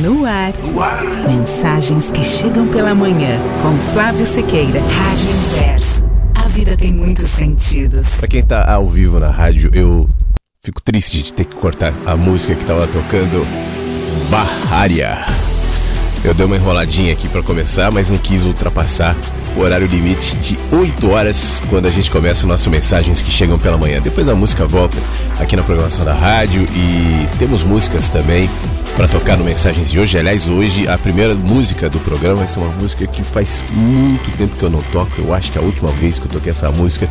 No ar. No ar. Mensagens que chegam pela manhã. Com Flávio Sequeira. Rádio Inverso. A vida tem muitos sentidos. Pra quem tá ao vivo na rádio, eu fico triste de ter que cortar a música que tava tocando. Barrária. Eu dei uma enroladinha aqui para começar, mas não quis ultrapassar horário limite de 8 horas quando a gente começa nossas mensagens que chegam pela manhã. Depois a música volta aqui na programação da rádio e temos músicas também para tocar no Mensagens de hoje. Aliás, hoje a primeira música do programa ser uma música que faz muito tempo que eu não toco. Eu acho que a última vez que eu toquei essa música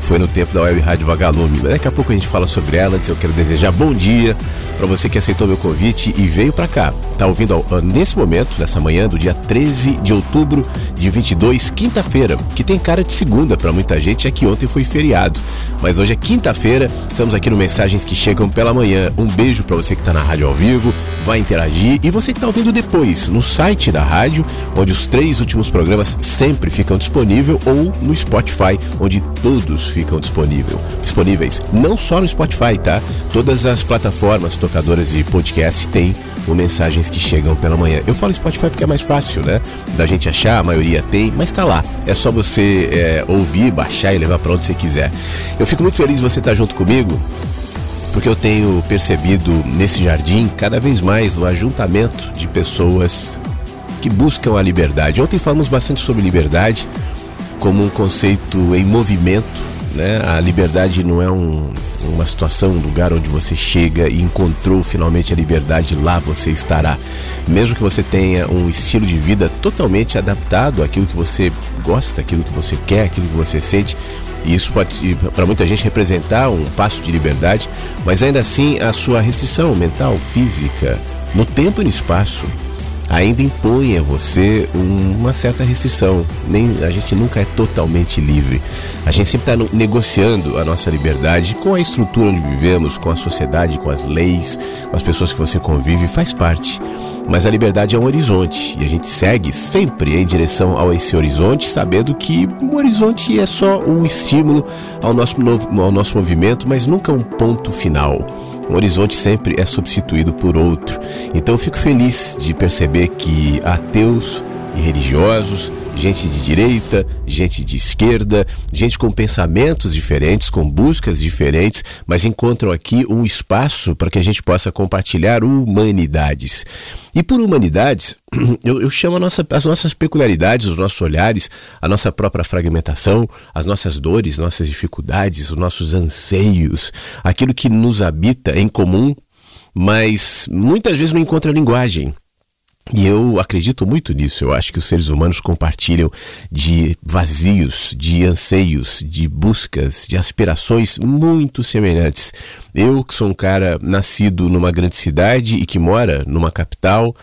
foi no tempo da Web Rádio Vagalume. Mas daqui a pouco a gente fala sobre ela. Antes eu quero desejar bom dia para você que aceitou meu convite e veio para cá. Tá ouvindo nesse momento, nessa manhã do dia 13 de outubro de 22, quinta-feira, que tem cara de segunda para muita gente, é que ontem foi feriado. Mas hoje é quinta-feira, estamos aqui no Mensagens que Chegam pela Manhã. Um beijo para você que tá na rádio ao vivo, vai interagir e você que tá ouvindo depois no site da rádio, onde os três últimos programas sempre ficam disponíveis ou no Spotify, onde todos ficam disponível, disponíveis. Não só no Spotify, tá? Todas as plataformas tocadoras de podcast têm o Mensagens que Chegam pela Manhã. Eu falo Spotify porque é mais fácil, né? Da gente achar, a maioria tem, mas tá lá. É só você é, ouvir, baixar e levar para onde você quiser. Eu fico muito feliz de você estar junto comigo porque eu tenho percebido nesse jardim cada vez mais o ajuntamento de pessoas que buscam a liberdade. Ontem falamos bastante sobre liberdade como um conceito em movimento. Né? A liberdade não é um, uma situação, um lugar onde você chega e encontrou finalmente a liberdade, lá você estará. Mesmo que você tenha um estilo de vida totalmente adaptado àquilo que você gosta, àquilo que você quer, àquilo que você sente, isso pode, para muita gente, representar um passo de liberdade, mas ainda assim a sua restrição mental, física, no tempo e no espaço, ainda impõe a você uma certa restrição. Nem a gente nunca é totalmente livre. A gente sempre está negociando a nossa liberdade com a estrutura onde vivemos, com a sociedade, com as leis, com as pessoas que você convive, faz parte. Mas a liberdade é um horizonte e a gente segue sempre em direção a esse horizonte, sabendo que o horizonte é só um estímulo ao nosso, novo, ao nosso movimento, mas nunca um ponto final. Um horizonte sempre é substituído por outro. Então eu fico feliz de perceber que ateus e religiosos, gente de direita, gente de esquerda, gente com pensamentos diferentes, com buscas diferentes, mas encontram aqui um espaço para que a gente possa compartilhar humanidades. E por humanidades, eu, eu chamo nossa, as nossas peculiaridades, os nossos olhares, a nossa própria fragmentação, as nossas dores, nossas dificuldades, os nossos anseios, aquilo que nos habita em comum, mas muitas vezes não encontra linguagem. E eu acredito muito nisso. Eu acho que os seres humanos compartilham de vazios, de anseios, de buscas, de aspirações muito semelhantes. Eu, que sou um cara nascido numa grande cidade e que mora numa capital,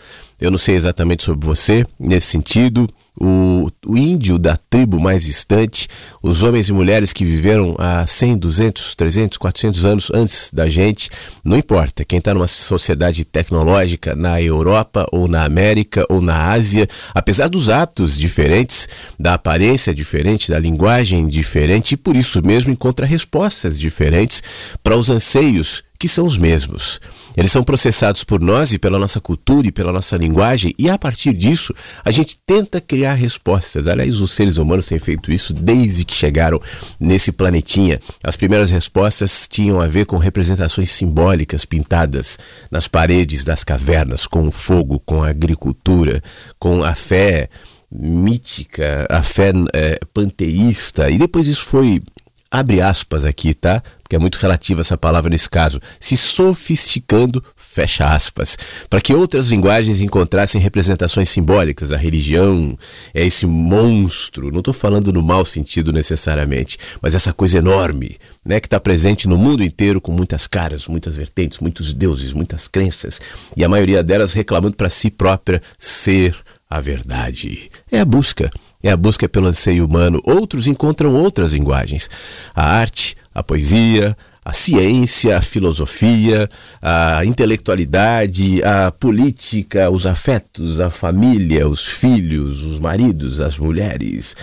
eu não sei exatamente sobre você nesse sentido o, o índio da tribo mais distante, os homens e mulheres que viveram há 100, 200, 300, 400 anos antes da gente, não importa. Quem está numa sociedade tecnológica na Europa ou na América ou na Ásia, apesar dos hábitos diferentes, da aparência diferente, da linguagem diferente, e por isso mesmo encontra respostas diferentes para os anseios que são os mesmos. Eles são processados por nós e pela nossa cultura e pela nossa linguagem, e a partir disso a gente tenta criar respostas. Aliás, os seres humanos têm feito isso desde que chegaram nesse planetinha. As primeiras respostas tinham a ver com representações simbólicas pintadas nas paredes das cavernas, com o fogo, com a agricultura, com a fé mítica, a fé é, panteísta, e depois isso foi abre aspas aqui, tá? Porque é muito relativa essa palavra nesse caso, se sofisticando, fecha aspas, para que outras linguagens encontrassem representações simbólicas. A religião é esse monstro, não estou falando no mau sentido necessariamente, mas essa coisa enorme, né, que está presente no mundo inteiro com muitas caras, muitas vertentes, muitos deuses, muitas crenças, e a maioria delas reclamando para si própria ser a verdade. É a busca é a busca pelo anseio humano. Outros encontram outras linguagens. A arte, a poesia, a ciência, a filosofia, a intelectualidade, a política, os afetos, a família, os filhos, os maridos, as mulheres,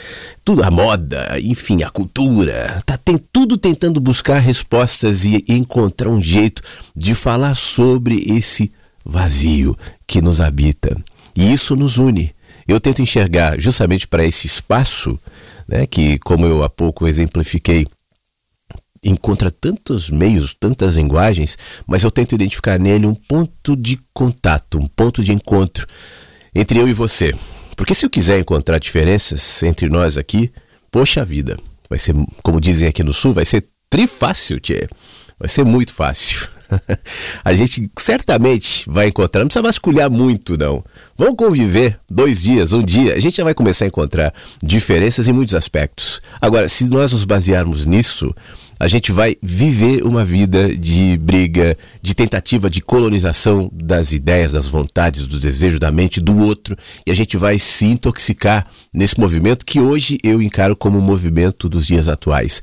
tudo a moda, enfim, a cultura. Tá tem tudo tentando buscar respostas e encontrar um jeito de falar sobre esse vazio que nos habita. E isso nos une. Eu tento enxergar justamente para esse espaço, né, que, como eu há pouco exemplifiquei, encontra tantos meios, tantas linguagens, mas eu tento identificar nele um ponto de contato, um ponto de encontro entre eu e você. Porque se eu quiser encontrar diferenças entre nós aqui, poxa vida, vai ser, como dizem aqui no sul, vai ser trifácil, tchê. Vai ser muito fácil. a gente certamente vai encontrar, não precisa vasculhar muito, não. Vamos conviver dois dias, um dia, a gente já vai começar a encontrar diferenças em muitos aspectos. Agora, se nós nos basearmos nisso, a gente vai viver uma vida de briga, de tentativa de colonização das ideias, das vontades, dos desejos da mente do outro, e a gente vai se intoxicar nesse movimento que hoje eu encaro como o movimento dos dias atuais.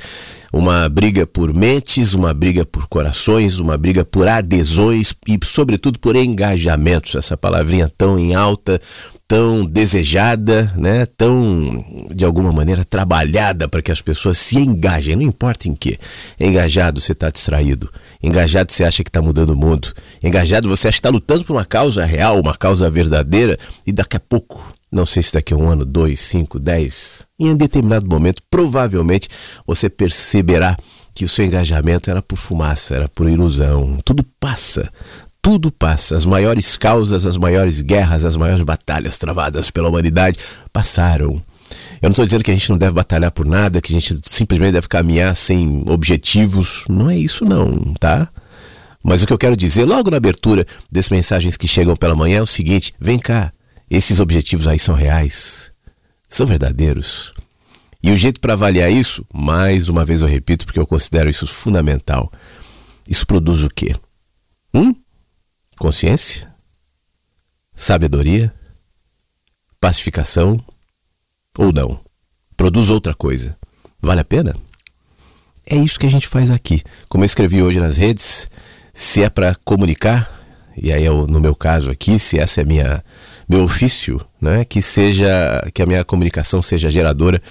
Uma briga por mentes, uma briga por corações, uma briga por adesões e, sobretudo, por engajamentos. Essa palavrinha tão em alta, tão desejada, né? tão, de alguma maneira, trabalhada para que as pessoas se engajem, não importa em que. Engajado, você está distraído. Engajado, você acha que está mudando o mundo. Engajado, você acha que está lutando por uma causa real, uma causa verdadeira, e daqui a pouco, não sei se daqui a um ano, dois, cinco, dez, em um determinado momento, provavelmente você perceberá que o seu engajamento era por fumaça, era por ilusão. Tudo passa, tudo passa. As maiores causas, as maiores guerras, as maiores batalhas travadas pela humanidade passaram. Eu não estou dizendo que a gente não deve batalhar por nada, que a gente simplesmente deve caminhar sem objetivos. Não é isso, não, tá? Mas o que eu quero dizer logo na abertura desses mensagens que chegam pela manhã é o seguinte: vem cá, esses objetivos aí são reais, são verdadeiros. E o jeito para avaliar isso, mais uma vez eu repito, porque eu considero isso fundamental. Isso produz o quê? Hum? consciência, sabedoria, pacificação ou não? Produz outra coisa. Vale a pena? É isso que a gente faz aqui. Como eu escrevi hoje nas redes, se é para comunicar, e aí eu, no meu caso aqui, se essa é minha meu ofício, né, que seja que a minha comunicação seja geradora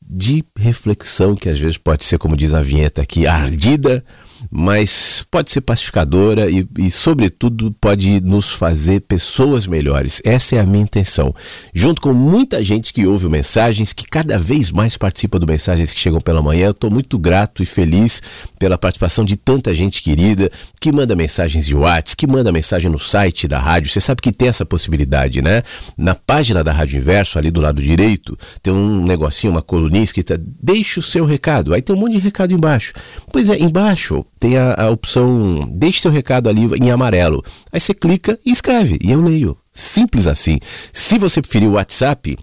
de reflexão, que às vezes pode ser, como diz a vinheta aqui, ardida mas pode ser pacificadora e, e, sobretudo, pode nos fazer pessoas melhores. Essa é a minha intenção. Junto com muita gente que ouve mensagens, que cada vez mais participa do Mensagens que Chegam pela Manhã, eu estou muito grato e feliz pela participação de tanta gente querida que manda mensagens de WhatsApp, que manda mensagem no site da rádio. Você sabe que tem essa possibilidade, né? Na página da Rádio Inverso, ali do lado direito, tem um negocinho, uma coluninha escrita Deixe o seu recado. Aí tem um monte de recado embaixo. Pois é, embaixo tem a, a opção Deixe seu recado ali em amarelo. Aí você clica e escreve, e eu leio. Simples assim. Se você preferir o WhatsApp,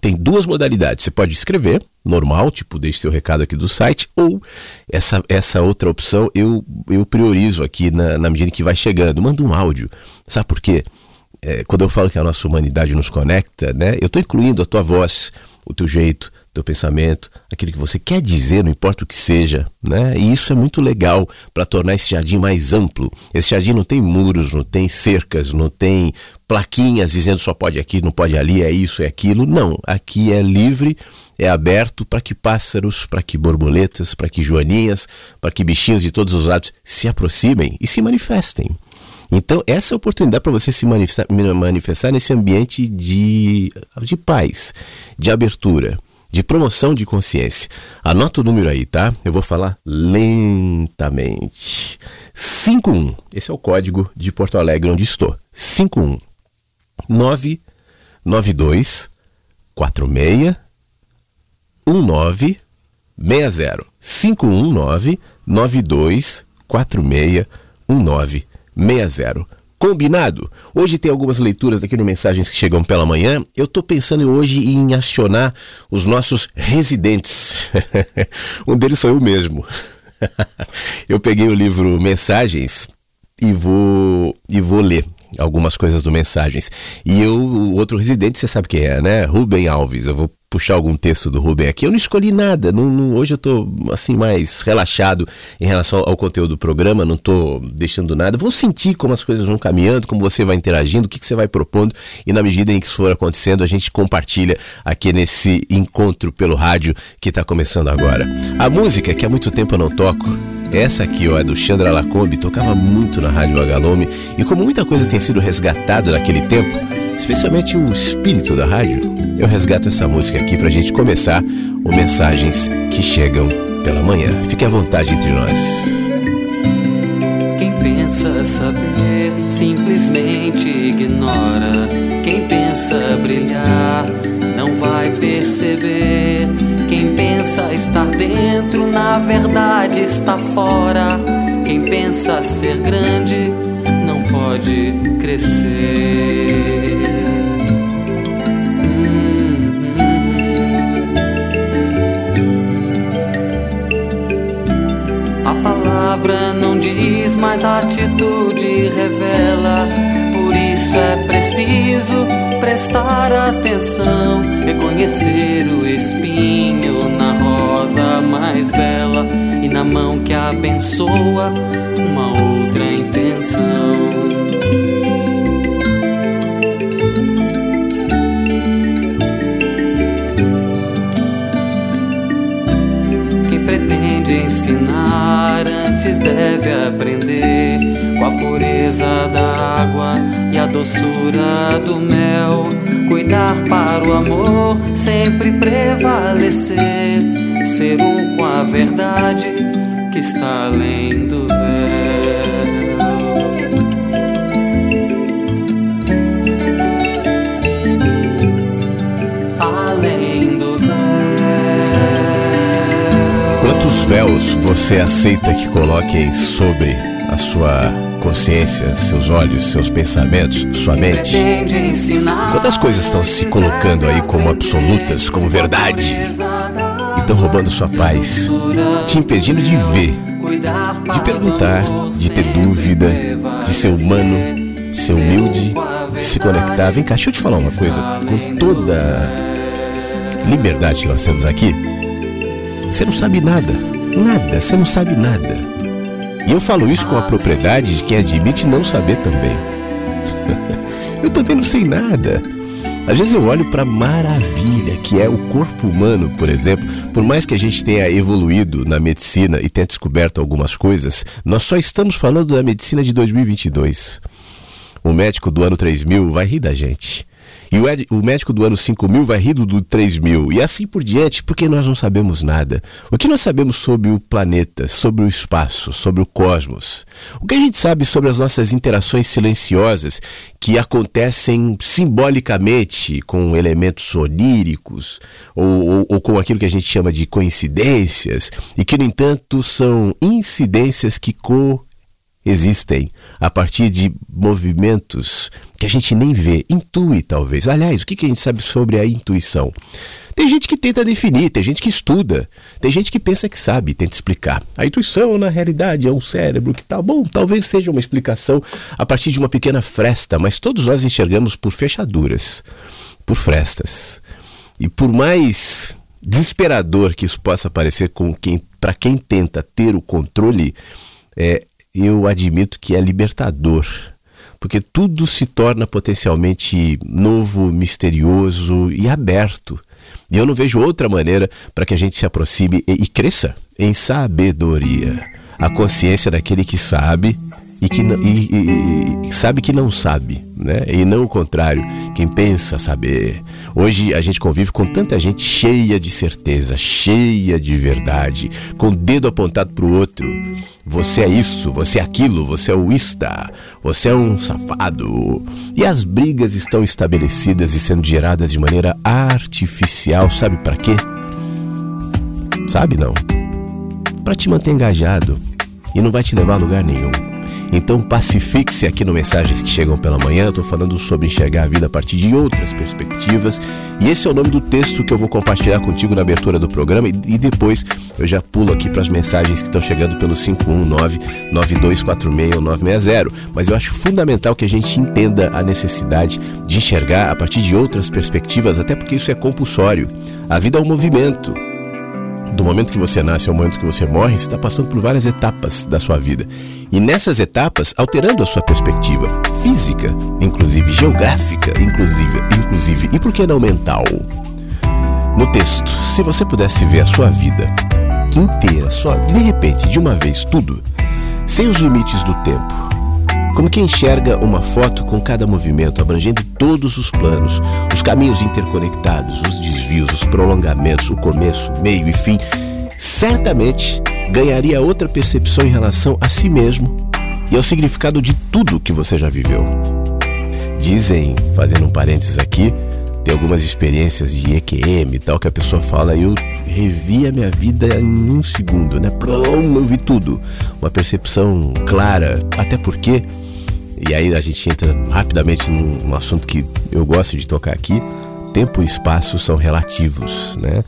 tem duas modalidades. Você pode escrever, normal, tipo, deixe seu recado aqui do site, ou essa, essa outra opção eu, eu priorizo aqui na, na medida que vai chegando. Manda um áudio. Sabe por quê? É, quando eu falo que a nossa humanidade nos conecta, né? Eu estou incluindo a tua voz, o teu jeito, teu pensamento, aquilo que você quer dizer, não importa o que seja, né? E isso é muito legal para tornar esse jardim mais amplo. Esse jardim não tem muros, não tem cercas, não tem plaquinhas dizendo só pode aqui, não pode ali, é isso, é aquilo. Não, aqui é livre, é aberto para que pássaros, para que borboletas, para que joaninhas, para que bichinhos de todos os lados se aproximem e se manifestem. Então, essa é a oportunidade para você se manifestar, manifestar nesse ambiente de, de paz, de abertura de promoção de consciência. Anota o número aí, tá? Eu vou falar lentamente. 51. Esse é o código de Porto Alegre onde estou. 51 992 46 19 60. 519 92 46 19 60. Combinado? Hoje tem algumas leituras aqui no Mensagens que chegam pela manhã. Eu estou pensando hoje em acionar os nossos residentes. um deles sou eu mesmo. eu peguei o livro Mensagens e vou, e vou ler algumas coisas do Mensagens. E eu, o outro residente, você sabe quem é, né? Rubem Alves. Eu vou puxar algum texto do Rubem aqui. Eu não escolhi nada. Não, não, hoje eu estou assim mais relaxado em relação ao conteúdo do programa. Não estou deixando nada. Vou sentir como as coisas vão caminhando, como você vai interagindo, o que, que você vai propondo e na medida em que isso for acontecendo a gente compartilha aqui nesse encontro pelo rádio que está começando agora. A música que há muito tempo eu não toco Essa aqui, ó, é do Chandra Lacombe, tocava muito na Rádio Agalome e como muita coisa tem sido resgatada daquele tempo, especialmente o espírito da rádio, eu resgato essa música aqui pra gente começar o Mensagens que Chegam pela Manhã. Fique à vontade entre nós. Quem pensa saber simplesmente ignora. Quem pensa brilhar não vai perceber. Quem pensa estar dentro, na verdade está fora. Quem pensa ser grande não pode crescer. Palavra não diz, mas a atitude revela. Por isso é preciso prestar atenção, reconhecer o espinho na rosa mais bela e na mão que abençoa uma outra intenção. Quem pretende ensinar antes deve aprender com a pureza da água e a doçura do mel. Cuidar para o amor sempre prevalecer. Ser um com a verdade que está além do véu. Quantos véus você aceita que coloquem sobre a sua consciência, seus olhos, seus pensamentos, sua mente? Quantas coisas estão se colocando aí como absolutas, como verdade? E estão roubando sua paz, te impedindo de ver, de perguntar, de ter dúvida, de ser humano, ser humilde, de se conectar. Vem cá, deixa eu te falar uma coisa. Com toda liberdade que nós temos aqui, você não sabe nada. Nada, você não sabe nada. E eu falo isso com a propriedade de quem admite não saber também. eu também não sei nada. Às vezes eu olho para a maravilha que é o corpo humano, por exemplo. Por mais que a gente tenha evoluído na medicina e tenha descoberto algumas coisas, nós só estamos falando da medicina de 2022. O médico do ano 3000 vai rir da gente. E o, ed- o médico do ano 5000 vai rir do, do 3000. E assim por diante, porque nós não sabemos nada. O que nós sabemos sobre o planeta, sobre o espaço, sobre o cosmos? O que a gente sabe sobre as nossas interações silenciosas que acontecem simbolicamente com elementos oníricos ou, ou, ou com aquilo que a gente chama de coincidências e que, no entanto, são incidências que co existem a partir de movimentos que a gente nem vê, intui talvez. Aliás, o que a gente sabe sobre a intuição? Tem gente que tenta definir, tem gente que estuda, tem gente que pensa que sabe, tenta explicar. A intuição, na realidade, é um cérebro que tá bom, talvez seja uma explicação a partir de uma pequena fresta, mas todos nós enxergamos por fechaduras, por frestas. E por mais desesperador que isso possa parecer com quem, para quem tenta ter o controle, é, eu admito que é libertador. Porque tudo se torna potencialmente novo, misterioso e aberto. E eu não vejo outra maneira para que a gente se aproxime e, cresça em sabedoria. A consciência daquele que sabe e que e- e- e sabe que não sabe, né? E não o contrário, quem pensa saber. Hoje a gente convive com tanta gente cheia de certeza, cheia de verdade, com o dedo apontado para o outro. Você é isso, você é aquilo, você é o ista, você é um safado. E as brigas estão estabelecidas e sendo geradas de maneira artificial, sabe para quê? Sabe não? Para te manter engajado e não vai te levar a lugar nenhum. Então pacifique-se aqui no Mensagens que Chegam pela Manhã. Tô falando sobre enxergar a vida a partir de outras perspectivas. E esse é o nome do texto que eu vou compartilhar contigo na abertura do programa. E, e depois eu já pulo aqui para as mensagens que estão chegando pelo 519-9246-960. Mas eu acho fundamental que a gente entenda a necessidade de enxergar a partir de outras perspectivas, até porque isso é compulsório. A vida é um movimento do momento que você nasce ao momento que você morre, você está passando por várias etapas da sua vida. E nessas etapas, alterando a sua perspectiva física, inclusive geográfica, inclusive, inclusive, e por que não mental? No texto, se você pudesse ver a sua vida, inteira, só de repente, de uma vez, tudo, sem os limites do tempo. Como quem enxerga uma foto com cada movimento, abrangendo todos os planos, os caminhos interconectados, os desvios, os prolongamentos, o começo, meio e fim, certamente ganharia outra percepção em relação a si mesmo e ao significado de tudo que você já viveu. Dizem, fazendo um parênteses aqui, tem algumas experiências de EQM e tal que a pessoa fala, eu revi a minha vida em um segundo, né? Plum, eu vi tudo. Uma percepção clara, até porque, e aí a gente entra rapidamente num, assunto que eu gosto de tocar aqui, tempo e espaço são relativos, né?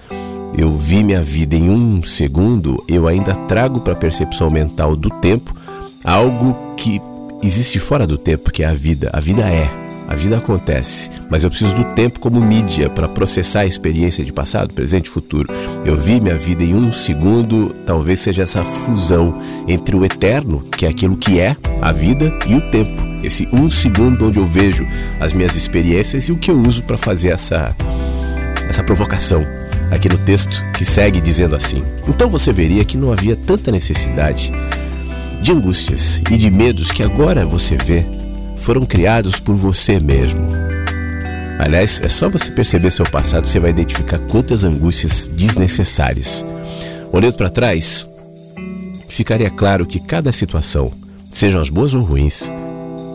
Eu vi minha vida em um segundo, eu ainda trago para a percepção mental do tempo algo que existe fora do tempo, que é a vida. A vida é. A vida acontece, mas eu preciso do tempo como mídia para processar a experiência de passado, presente e futuro. Eu vi minha vida em um segundo, talvez seja essa fusão entre o eterno, que é aquilo que é a vida, e o tempo. Esse um segundo onde eu vejo as minhas experiências e o que eu uso para fazer essa, essa provocação aqui no texto que segue dizendo assim. Então você veria que não havia tanta necessidade de angústias e de medos que agora você vê foram criados por você mesmo. Aliás, é só você perceber seu passado, você vai identificar quantas angústias desnecessárias. Olhando para trás, ficaria claro que cada situação, sejam as boas ou ruins,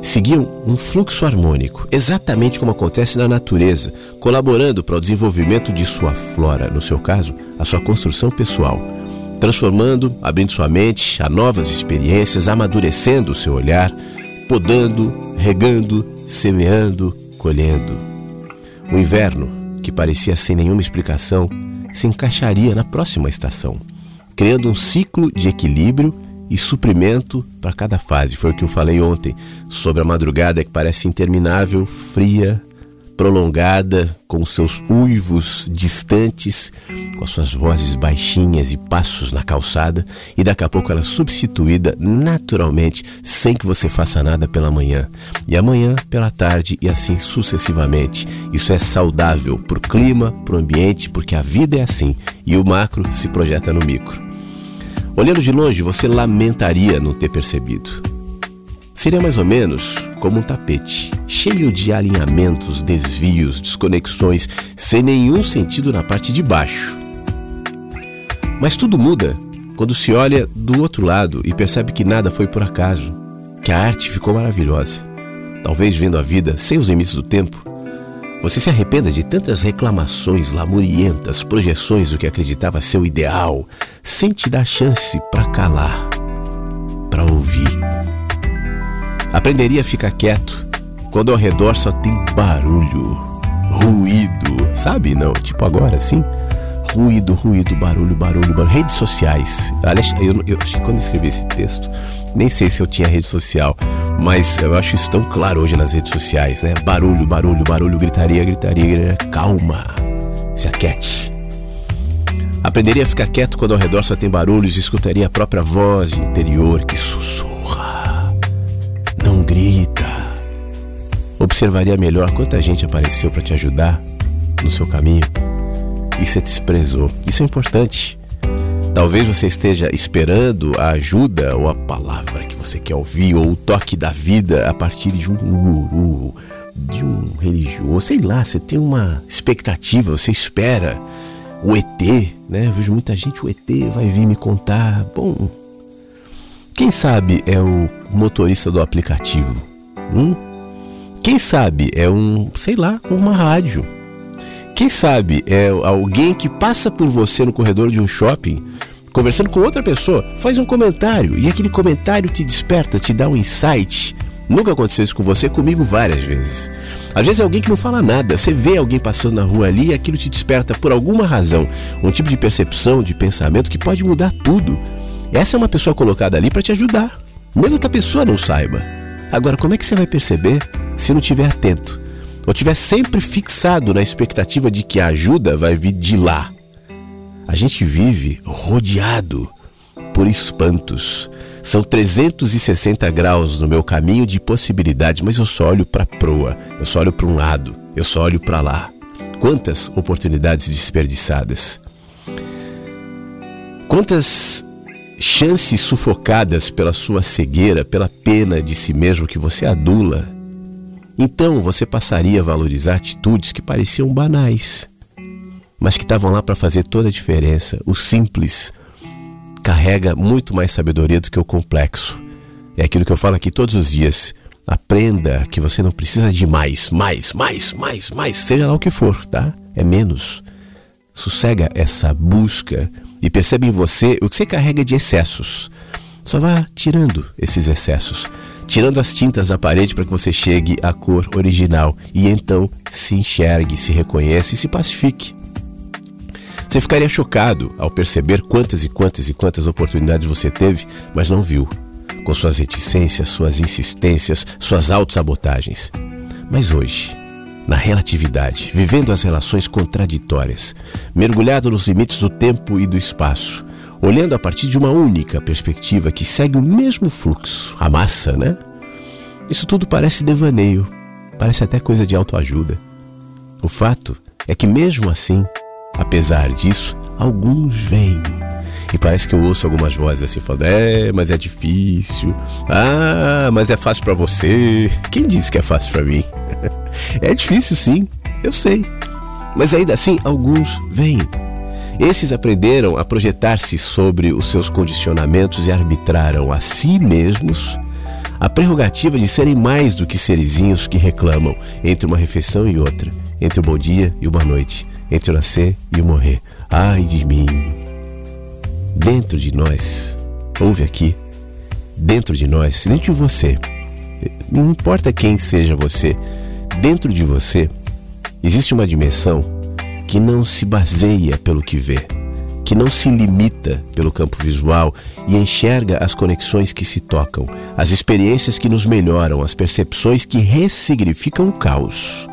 seguiam um fluxo harmônico, exatamente como acontece na natureza, colaborando para o desenvolvimento de sua flora, no seu caso, a sua construção pessoal, transformando, abrindo sua mente a novas experiências, amadurecendo o seu olhar, podando, regando, semeando, colhendo. O inverno, que parecia sem nenhuma explicação, se encaixaria na próxima estação, criando um ciclo de equilíbrio e suprimento para cada fase. Foi o que eu falei ontem sobre a madrugada que parece interminável, fria, prolongada, com seus uivos distantes, com suas vozes baixinhas e passos na calçada, e daqui a pouco ela é substituída naturalmente, sem que você faça nada pela manhã, e amanhã pela tarde e assim sucessivamente. Isso é saudável para o clima, para o ambiente, porque a vida é assim e o macro se projeta no micro. Olhando de longe, você lamentaria não ter percebido. Seria mais ou menos como um tapete, cheio de alinhamentos, desvios, desconexões, sem nenhum sentido na parte de baixo. Mas tudo muda quando se olha do outro lado e percebe que nada foi por acaso, que a arte ficou maravilhosa. Talvez vendo a vida sem os limites do tempo, você se arrependa de tantas reclamações lamurientas, projeções do que acreditava ser o ideal, sem te dar chance para calar, para ouvir. Aprenderia a ficar quieto quando ao redor só tem barulho, ruído, sabe? Não, tipo agora, assim. Ruído, ruído, barulho, barulho, barulho. Redes sociais. Aliás, eu, eu quando escrevi esse texto, nem sei se eu tinha rede social, mas eu acho isso tão claro hoje nas redes sociais, né? Barulho, barulho, barulho, gritaria, gritaria, gritaria. calma, se aquete. Aprenderia a ficar quieto quando ao redor só tem barulhos e escutaria a própria voz interior que sussurra não grita. Observaria melhor quanta gente apareceu para te ajudar no seu caminho e você desprezou. Isso é importante. Talvez você esteja esperando a ajuda ou a palavra que você quer ouvir ou o toque da vida a partir de um guru, de um religioso, sei lá, você tem uma expectativa, você espera o ET, né? Eu vejo muita gente, o ET vai vir me contar. Bom, quem sabe é o motorista do aplicativo? Hum? Quem sabe é um, sei lá, uma rádio? Quem sabe é alguém que passa por você no corredor de um shopping, conversando com outra pessoa, faz um comentário e aquele comentário te desperta, te dá um insight. Nunca aconteceu isso com você, comigo várias vezes. Às vezes é alguém que não fala nada, você vê alguém passando na rua ali e aquilo te desperta por alguma razão, um tipo de percepção, de pensamento que pode mudar tudo. Essa é uma pessoa colocada ali para te ajudar, mesmo que a pessoa não saiba. Agora, como é que você vai perceber se não estiver atento? Ou estiver sempre fixado na expectativa de que a ajuda vai vir de lá? A gente vive rodeado por espantos. São 360 graus no meu caminho de possibilidades, mas eu só olho para a proa, eu só olho para um lado, eu só olho para lá. Quantas oportunidades desperdiçadas. Quantas chances sufocadas pela sua cegueira, pela pena de si mesmo que você adula. Então você passaria a valorizar atitudes que pareciam banais, mas que estavam lá para fazer toda a diferença. O simples carrega muito mais sabedoria do que o complexo. É aquilo que eu falo aqui todos os dias. Aprenda que você não precisa de mais, mais, mais, mais, mais, seja lá o que for, tá? É menos. Sossega essa busca e percebe em você o que você carrega de excessos. Só vá tirando esses excessos, tirando as tintas da parede para que você chegue à cor original e então se enxergue, se reconheça e se pacifique. Você ficaria chocado ao perceber quantas e quantas e quantas oportunidades você teve, mas não viu, com suas reticências, suas insistências, suas autossabotagens. Mas hoje, na relatividade, vivendo as relações contraditórias, mergulhado nos limites do tempo e do espaço, olhando a partir de uma única perspectiva que segue o mesmo fluxo, a massa, né? Isso tudo parece devaneio, parece até coisa de autoajuda. O fato é que, mesmo assim, apesar disso, alguns vêm. E parece que eu ouço algumas vozes assim falando: É, mas é difícil. Ah, mas é fácil para você. Quem disse que é fácil para mim? É difícil sim, eu sei. Mas ainda assim, alguns vêm. Esses aprenderam a projetar-se sobre os seus condicionamentos e arbitraram a si mesmos a prerrogativa de serem mais do que serizinhos que reclamam entre uma refeição e outra, entre o bom dia e uma noite, entre o nascer e o morrer. Ai de mim! Dentro de nós, ouve aqui, dentro de nós, dentro de você, não importa quem seja você, Dentro de você existe uma dimensão que não se baseia pelo que vê, que não se limita pelo campo visual e enxerga as conexões que se tocam, as experiências que nos melhoram, as percepções que ressignificam o caos.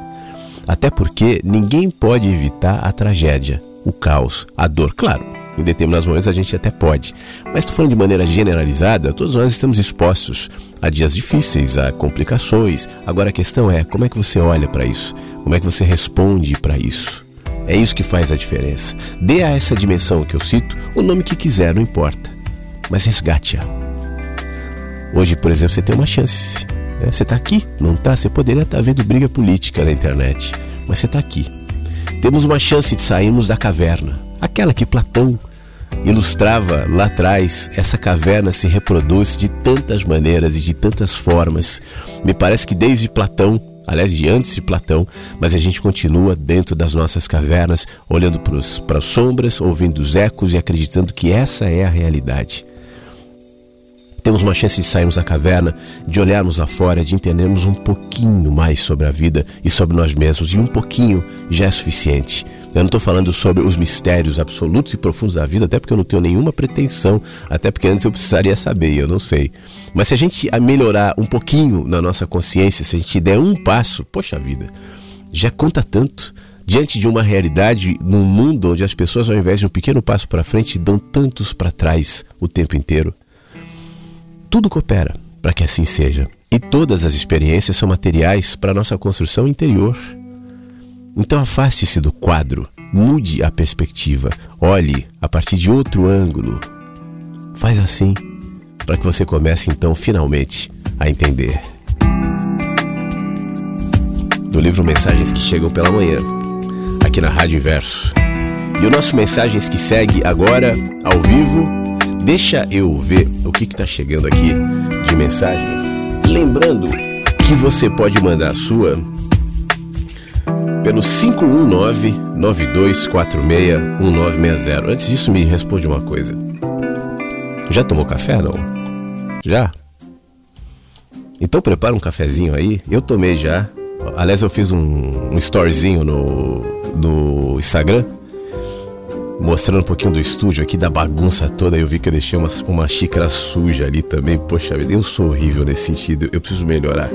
Até porque ninguém pode evitar a tragédia, o caos, a dor. Claro, em determinados momentos a gente até pode. Mas estou falando de maneira generalizada, todos nós estamos expostos a dias difíceis, a complicações. Agora a questão é como é que você olha para isso? Como é que você responde para isso? É isso que faz a diferença. Dê a essa dimensão que eu cito o nome que quiser, não importa. Mas resgate-a. Hoje, por exemplo, você tem uma chance. Né? Você está aqui, não está? Você poderia estar tá vendo briga política na internet, mas você está aqui. Temos uma chance de sairmos da caverna, aquela que Platão ilustrava lá atrás, essa caverna se reproduz de tantas maneiras e de tantas formas. Me parece que desde Platão, aliás, de antes de Platão, mas a gente continua dentro das nossas cavernas, olhando para as sombras, ouvindo os ecos e acreditando que essa é a realidade. Temos uma chance de sairmos da caverna, de olharmos lá fora, de entendermos um pouquinho mais sobre a vida e sobre nós mesmos, e um pouquinho já é suficiente. Eu não estou falando sobre os mistérios absolutos e profundos da vida, até porque eu não tenho nenhuma pretensão, até porque antes eu precisaria saber, eu não sei. Mas se a gente melhorar um pouquinho na nossa consciência, se a gente der um passo, poxa vida, já conta tanto diante de uma realidade num mundo onde as pessoas, ao invés de um pequeno passo para frente, dão tantos para trás o tempo inteiro. Tudo coopera para que assim seja. E todas as experiências são materiais para a nossa construção interior. Então afaste-se do quadro, mude a perspectiva, olhe a partir de outro ângulo. Faz assim, para que você comece então finalmente a entender. Do livro Mensagens que Chegam pela Manhã, aqui na Rádio Inverso. E o nosso Mensagens que segue agora, ao vivo, deixa eu ver o que está chegando aqui de mensagens. Lembrando que você pode mandar a sua pelo 519-9246-1960. Antes disso, me responde uma coisa. Já tomou café, não? Já? Então prepara um cafezinho aí. Eu tomei já. Aliás, eu fiz um, um storyzinho no, no Instagram mostrando um pouquinho do estúdio aqui, da bagunça toda. Eu vi que eu deixei uma, uma xícara suja ali também. Poxa vida, eu sou horrível nesse sentido. Eu preciso melhorar.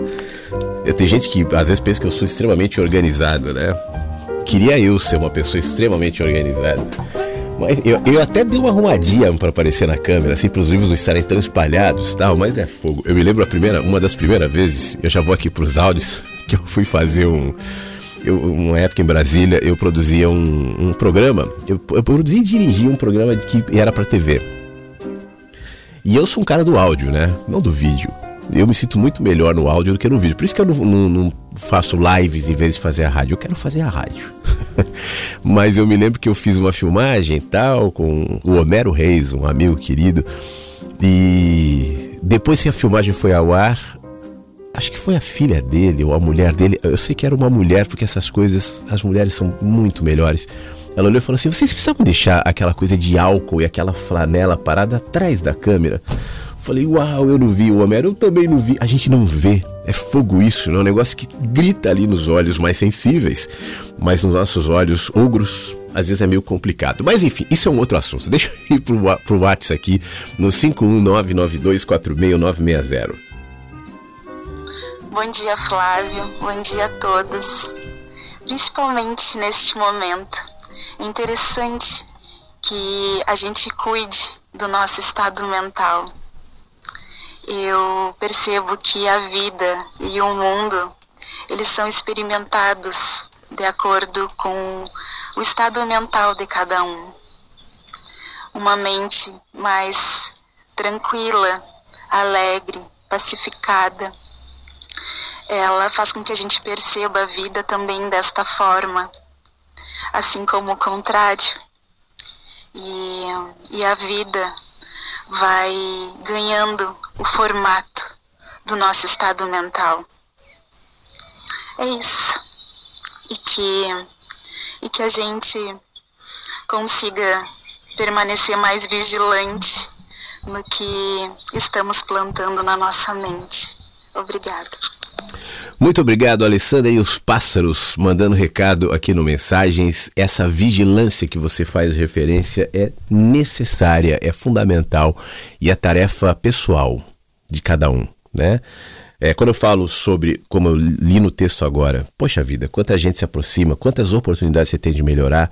Eu, tem gente que às vezes pensa que eu sou extremamente organizado, né? Queria eu ser uma pessoa extremamente organizada. Mas eu, eu até dei uma arrumadinha para aparecer na câmera, assim, para os livros não estarem tão espalhados tal, mas é fogo. Eu me lembro a primeira, uma das primeiras vezes, eu já vou aqui para os áudios, que eu fui fazer um, Eu, uma época em Brasília, eu produzia um, um programa, eu, eu produzia e dirigia um programa que era para TV. E eu sou um cara do áudio, né? Não do vídeo. Eu me sinto muito melhor no áudio do que no vídeo. Por isso que eu não, não, não faço lives em vez de fazer a rádio. Eu quero fazer a rádio. Mas eu me lembro que eu fiz uma filmagem e tal com o Homero Reis, um amigo querido. E depois que a filmagem foi ao ar, acho que foi a filha dele ou a mulher dele. Eu sei que era uma mulher, porque essas coisas, as mulheres são muito melhores. Ela olhou e falou assim: vocês precisavam deixar aquela coisa de álcool e aquela flanela parada atrás da câmera. Falei, uau, eu não vi o Homero, eu também não vi. A gente não vê. É fogo isso, não é um negócio que grita ali nos olhos mais sensíveis. Mas nos nossos olhos ogros, às vezes é meio complicado. Mas enfim, isso é um outro assunto. Deixa eu ir pro, pro WhatsApp aqui no 51992469960. Bom dia, Flávio. Bom dia a todos. Principalmente neste momento. É interessante que a gente cuide do nosso estado mental eu percebo que a vida e o mundo eles são experimentados de acordo com o estado mental de cada um. Uma mente mais tranquila, alegre, pacificada, ela faz com que a gente perceba a vida também desta forma, assim como o contrário. E, e a vida vai ganhando o formato do nosso estado mental. É isso. E que, e que a gente consiga permanecer mais vigilante no que estamos plantando na nossa mente. Obrigada. Muito obrigado, Alessandra. E os pássaros mandando recado aqui no Mensagens. Essa vigilância que você faz referência é necessária, é fundamental e é tarefa pessoal de cada um, né? É, quando eu falo sobre, como eu li no texto agora, poxa vida, quanta gente se aproxima, quantas oportunidades você tem de melhorar,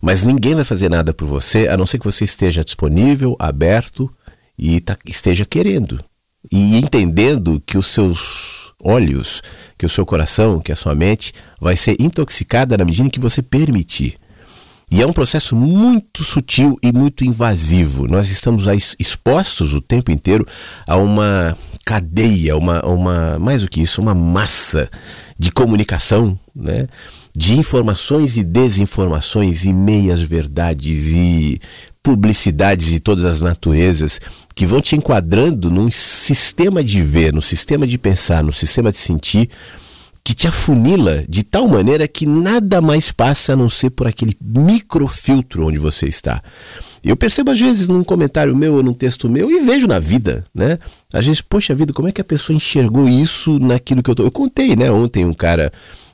mas ninguém vai fazer nada por você a não ser que você esteja disponível, aberto e tá, esteja querendo e entendendo que os seus olhos, que o seu coração, que a sua mente vai ser intoxicada na medida em que você permitir. E é um processo muito sutil e muito invasivo. Nós estamos expostos o tempo inteiro a uma cadeia, uma, uma mais do que isso, uma massa de comunicação, né? De informações e desinformações e meias verdades e publicidades de todas as naturezas que vão te enquadrando num sistema de ver, no sistema de pensar, no sistema de sentir que te afunila de tal maneira que nada mais passa a não ser por aquele microfiltro onde você está. Eu percebo às vezes num comentário meu ou num texto meu e vejo na vida, né? Às vezes, poxa vida, como é que a pessoa enxergou isso naquilo que eu tô. Eu contei, né? Ontem um cara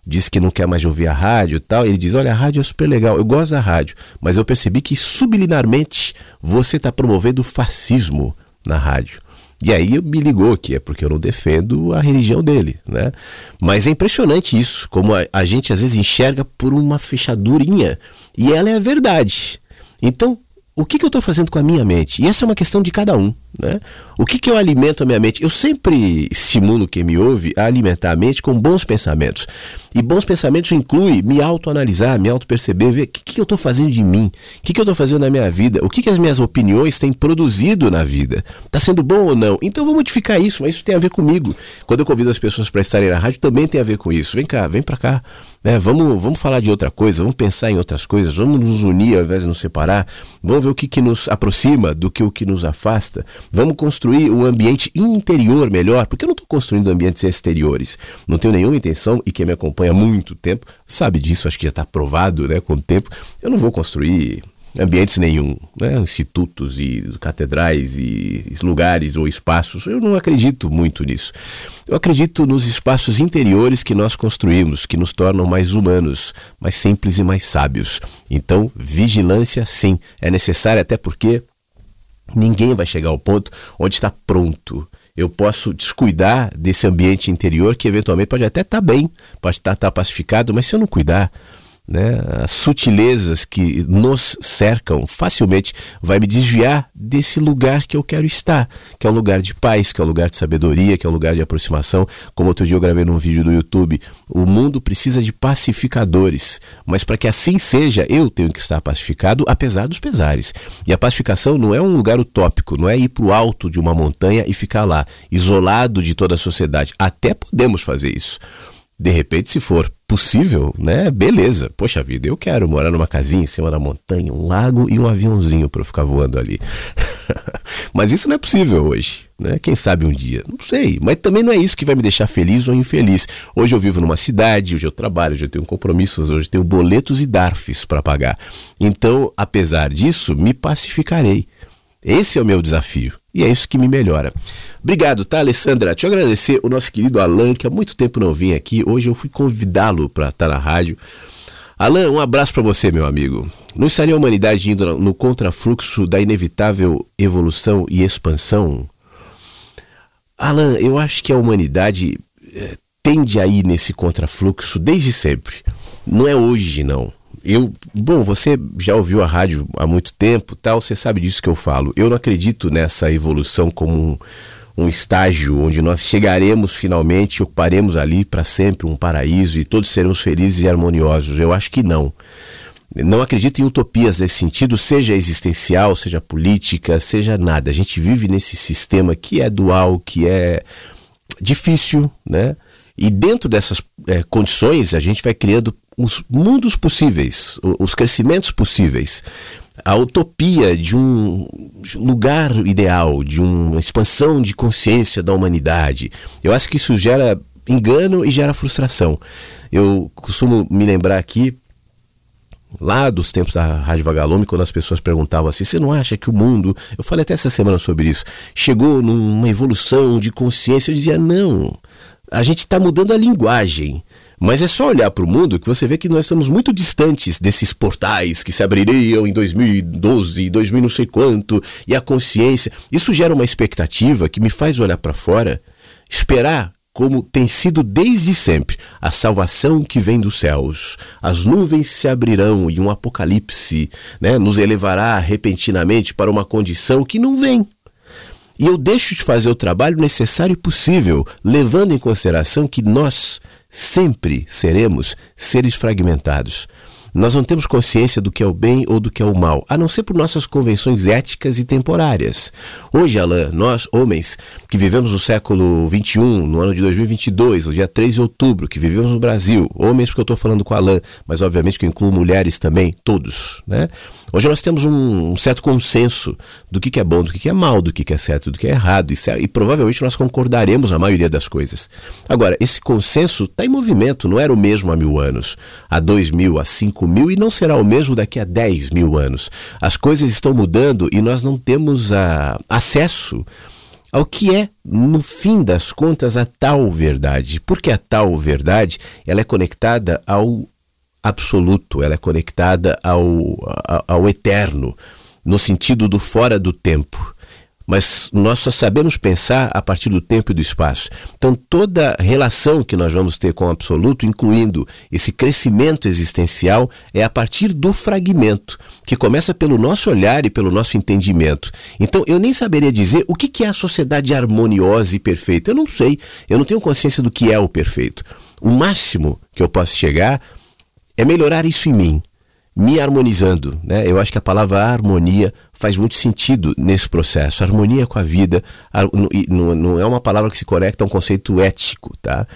disse que não quer mais ouvir a rádio e tal. Ele diz: Olha, a rádio é super legal, eu gosto da rádio, mas eu percebi que subliminarmente você está promovendo fascismo na rádio. E aí me ligou que é porque eu não defendo a religião dele, né? Mas é impressionante isso, como a, a gente às vezes enxerga por uma fechadurinha e ela é a verdade. Então, o que, que eu estou fazendo com a minha mente? E essa é uma questão de cada um. Né? O que, que eu alimento a minha mente? Eu sempre estimulo quem me ouve a alimentar a mente com bons pensamentos. E bons pensamentos inclui me autoanalisar, me auto-perceber, ver o que, que eu estou fazendo de mim, o que, que eu estou fazendo na minha vida, o que, que as minhas opiniões têm produzido na vida. Está sendo bom ou não? Então eu vou modificar isso, mas isso tem a ver comigo. Quando eu convido as pessoas para estarem na rádio, também tem a ver com isso. Vem cá, vem para cá. Né? Vamos, vamos falar de outra coisa, vamos pensar em outras coisas, vamos nos unir ao invés de nos separar, vamos ver o que, que nos aproxima do que o que nos afasta. Vamos construir um ambiente interior melhor, porque eu não estou construindo ambientes exteriores. Não tenho nenhuma intenção, e quem me acompanha há muito tempo sabe disso, acho que já está provado né, com o tempo. Eu não vou construir ambientes nenhum, né? institutos e catedrais e lugares ou espaços. Eu não acredito muito nisso. Eu acredito nos espaços interiores que nós construímos, que nos tornam mais humanos, mais simples e mais sábios. Então, vigilância, sim, é necessária, até porque Ninguém vai chegar ao ponto onde está pronto. Eu posso descuidar desse ambiente interior que eventualmente pode até estar tá bem, pode estar, tá, tá pacificado, mas se eu não cuidar, né, as sutilezas que nos cercam, facilmente vai me desviar desse lugar que eu quero estar, que é um lugar de paz, que é um lugar de sabedoria, que é um lugar de aproximação. Como outro dia eu gravei num vídeo do YouTube, o mundo precisa de pacificadores, mas para que assim seja, eu tenho que estar pacificado, apesar dos pesares. E a pacificação não é um lugar utópico, não é ir para o alto de uma montanha e ficar lá, isolado de toda a sociedade. Até podemos fazer isso. De repente, se for possível, né? Beleza. Poxa vida, eu quero morar numa casinha em cima da montanha, um lago e um aviãozinho para eu ficar voando ali. mas isso não é possível hoje, né? Quem sabe um dia? Não sei. Mas também não é isso que vai me deixar feliz ou infeliz. Hoje eu vivo numa cidade, hoje eu trabalho, hoje eu tenho compromissos, hoje eu tenho boletos e DARFs para pagar. Então, apesar disso, me pacificarei. Esse é o meu desafio e é isso que me melhora. Obrigado, tá, Alessandra? Deixa eu agradecer o nosso querido Alan, que há muito tempo não vinha aqui. Hoje eu fui convidá-lo para estar na rádio. Alan, um abraço para você, meu amigo. Não estaria a humanidade indo no contrafluxo da inevitável evolução e expansão? Alan, eu acho que a humanidade é, tende a ir nesse contrafluxo desde sempre. Não é hoje, não eu, bom, você já ouviu a rádio há muito tempo, tal, você sabe disso que eu falo. Eu não acredito nessa evolução como um, um estágio onde nós chegaremos finalmente, ocuparemos ali para sempre um paraíso e todos seremos felizes e harmoniosos. Eu acho que não. Não acredito em utopias nesse sentido, seja existencial, seja política, seja nada. A gente vive nesse sistema que é dual, que é difícil, né? E dentro dessas é, condições, a gente vai criando os mundos possíveis, os crescimentos possíveis, a utopia de um lugar ideal, de uma expansão de consciência da humanidade. Eu acho que isso gera engano e gera frustração. Eu costumo me lembrar aqui lá dos tempos da Rádio Vagalume, quando as pessoas perguntavam assim: você não acha que o mundo, eu falei até essa semana sobre isso, chegou numa evolução de consciência? Eu dizia: não, a gente está mudando a linguagem. Mas é só olhar para o mundo que você vê que nós estamos muito distantes desses portais que se abririam em 2012, 2000 não sei quanto, e a consciência. Isso gera uma expectativa que me faz olhar para fora, esperar como tem sido desde sempre a salvação que vem dos céus. As nuvens se abrirão e um apocalipse né, nos elevará repentinamente para uma condição que não vem. E eu deixo de fazer o trabalho necessário e possível, levando em consideração que nós sempre seremos seres fragmentados. Nós não temos consciência do que é o bem ou do que é o mal, a não ser por nossas convenções éticas e temporárias. Hoje, Alain, nós, homens, que vivemos no século XXI, no ano de 2022, no dia 3 de outubro, que vivemos no Brasil, homens porque eu estou falando com Alain, mas obviamente que eu incluo mulheres também, todos, né? Hoje nós temos um, certo consenso do que, é bom, do que, é mal, do que, que é certo, do que é errado, e, e provavelmente nós concordaremos na maioria das coisas. Agora, esse consenso está em movimento, não era o mesmo há mil anos, há dois mil, há cinco mil, e não será o mesmo daqui a dez mil anos. As coisas estão mudando e nós não temos a, ah, acesso ao que é, no fim das contas, a tal verdade. Porque a tal verdade ela é conectada ao absoluto, ela é conectada ao, ao, ao eterno, no sentido do fora do tempo mas nós só sabemos pensar a partir do tempo e do espaço. Então, toda relação que nós vamos ter com o absoluto, incluindo esse crescimento existencial, é a partir do fragmento, que começa pelo nosso olhar e pelo nosso entendimento. Então, eu nem saberia dizer o que é a sociedade harmoniosa e perfeita. Eu não sei, eu não tenho consciência do que é o perfeito. O máximo que eu posso chegar é melhorar isso em mim, me harmonizando. Né? Eu acho que a palavra harmonia faz muito sentido nesse processo. Harmonia com a vida não é uma palavra que se conecta a um conceito ético, tá?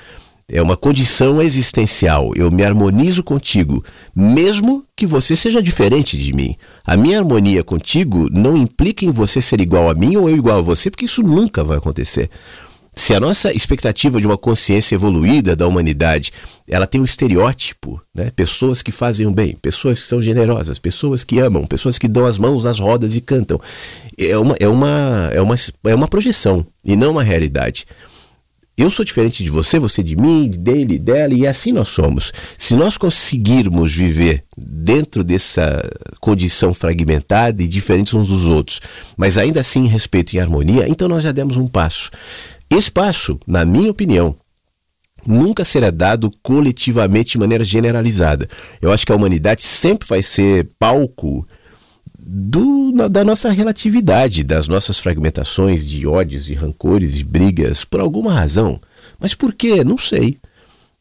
É uma condição existencial. Eu me harmonizo contigo, mesmo que você seja diferente de mim. A minha harmonia contigo não implica em você ser igual a mim ou eu igual a você, porque isso nunca vai acontecer. Se a nossa expectativa de uma consciência evoluída da humanidade, ela tem um estereótipo, né? Pessoas que fazem o bem, pessoas que são generosas, pessoas que amam, pessoas que dão as mãos às rodas e cantam. É uma, é uma, é uma, é uma projeção e não uma realidade. Eu sou diferente de você, você de mim, dele, dela, e assim nós somos. Se nós conseguirmos viver dentro dessa condição fragmentada e diferentes uns dos outros, mas ainda assim em respeito e harmonia, então nós já demos um passo. Esse passo, na minha opinião, nunca será dado coletivamente de maneira generalizada. Eu acho que a humanidade sempre vai ser palco do, da nossa relatividade, das nossas fragmentações de ódios e rancores e brigas, por alguma razão. Mas por quê? Não sei.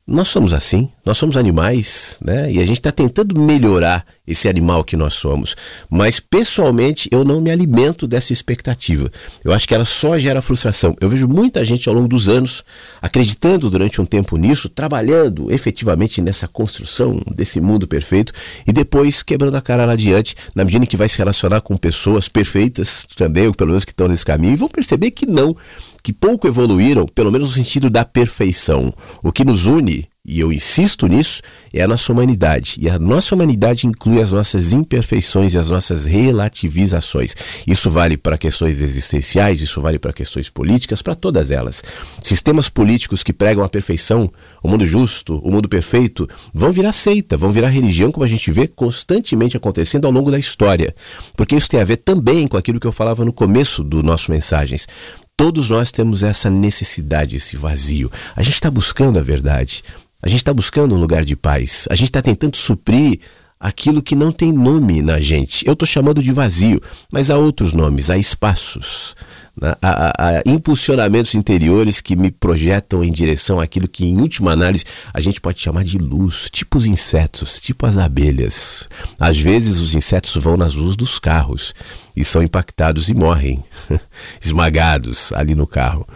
Nós somos assim, nós somos animais, né? E a gente está tentando melhorar esse animal que nós somos. Mas pessoalmente eu não me alimento dessa expectativa. Eu acho que ela só gera frustração. Eu vejo muita gente ao longo dos anos acreditando durante um tempo nisso, trabalhando efetivamente nessa construção desse mundo perfeito e depois quebrando a cara lá adiante, na medida em que vai se relacionar com pessoas perfeitas também, ou pelo menos que estão nesse caminho, e vão perceber que não, que pouco evoluíram, pelo menos no sentido da perfeição. O que nos une e eu insisto nisso, é a nossa humanidade. E a nossa humanidade inclui as nossas imperfeições e as nossas relativizações. Isso vale para questões existenciais, isso vale para questões políticas, para todas elas. Sistemas políticos que pregam a perfeição, o mundo justo, o mundo perfeito, vão virar seita, vão virar religião, como a gente vê constantemente acontecendo ao longo da história. Porque isso tem a ver também com aquilo que eu falava no começo do nosso Mensagens. Todos nós temos essa necessidade, esse vazio. A gente está buscando a verdade. A gente está buscando um lugar de paz. A gente está tentando suprir aquilo que não tem nome na gente. Eu estou chamando de vazio, mas há outros nomes, há espaços, né? há, há, impulsionamentos interiores que me projetam em direção àquilo que, em última análise, a gente pode chamar de luz, tipo os insetos, tipo as abelhas. Às vezes os insetos vão nas luzes dos carros e são impactados e morrem, esmagados ali no carro.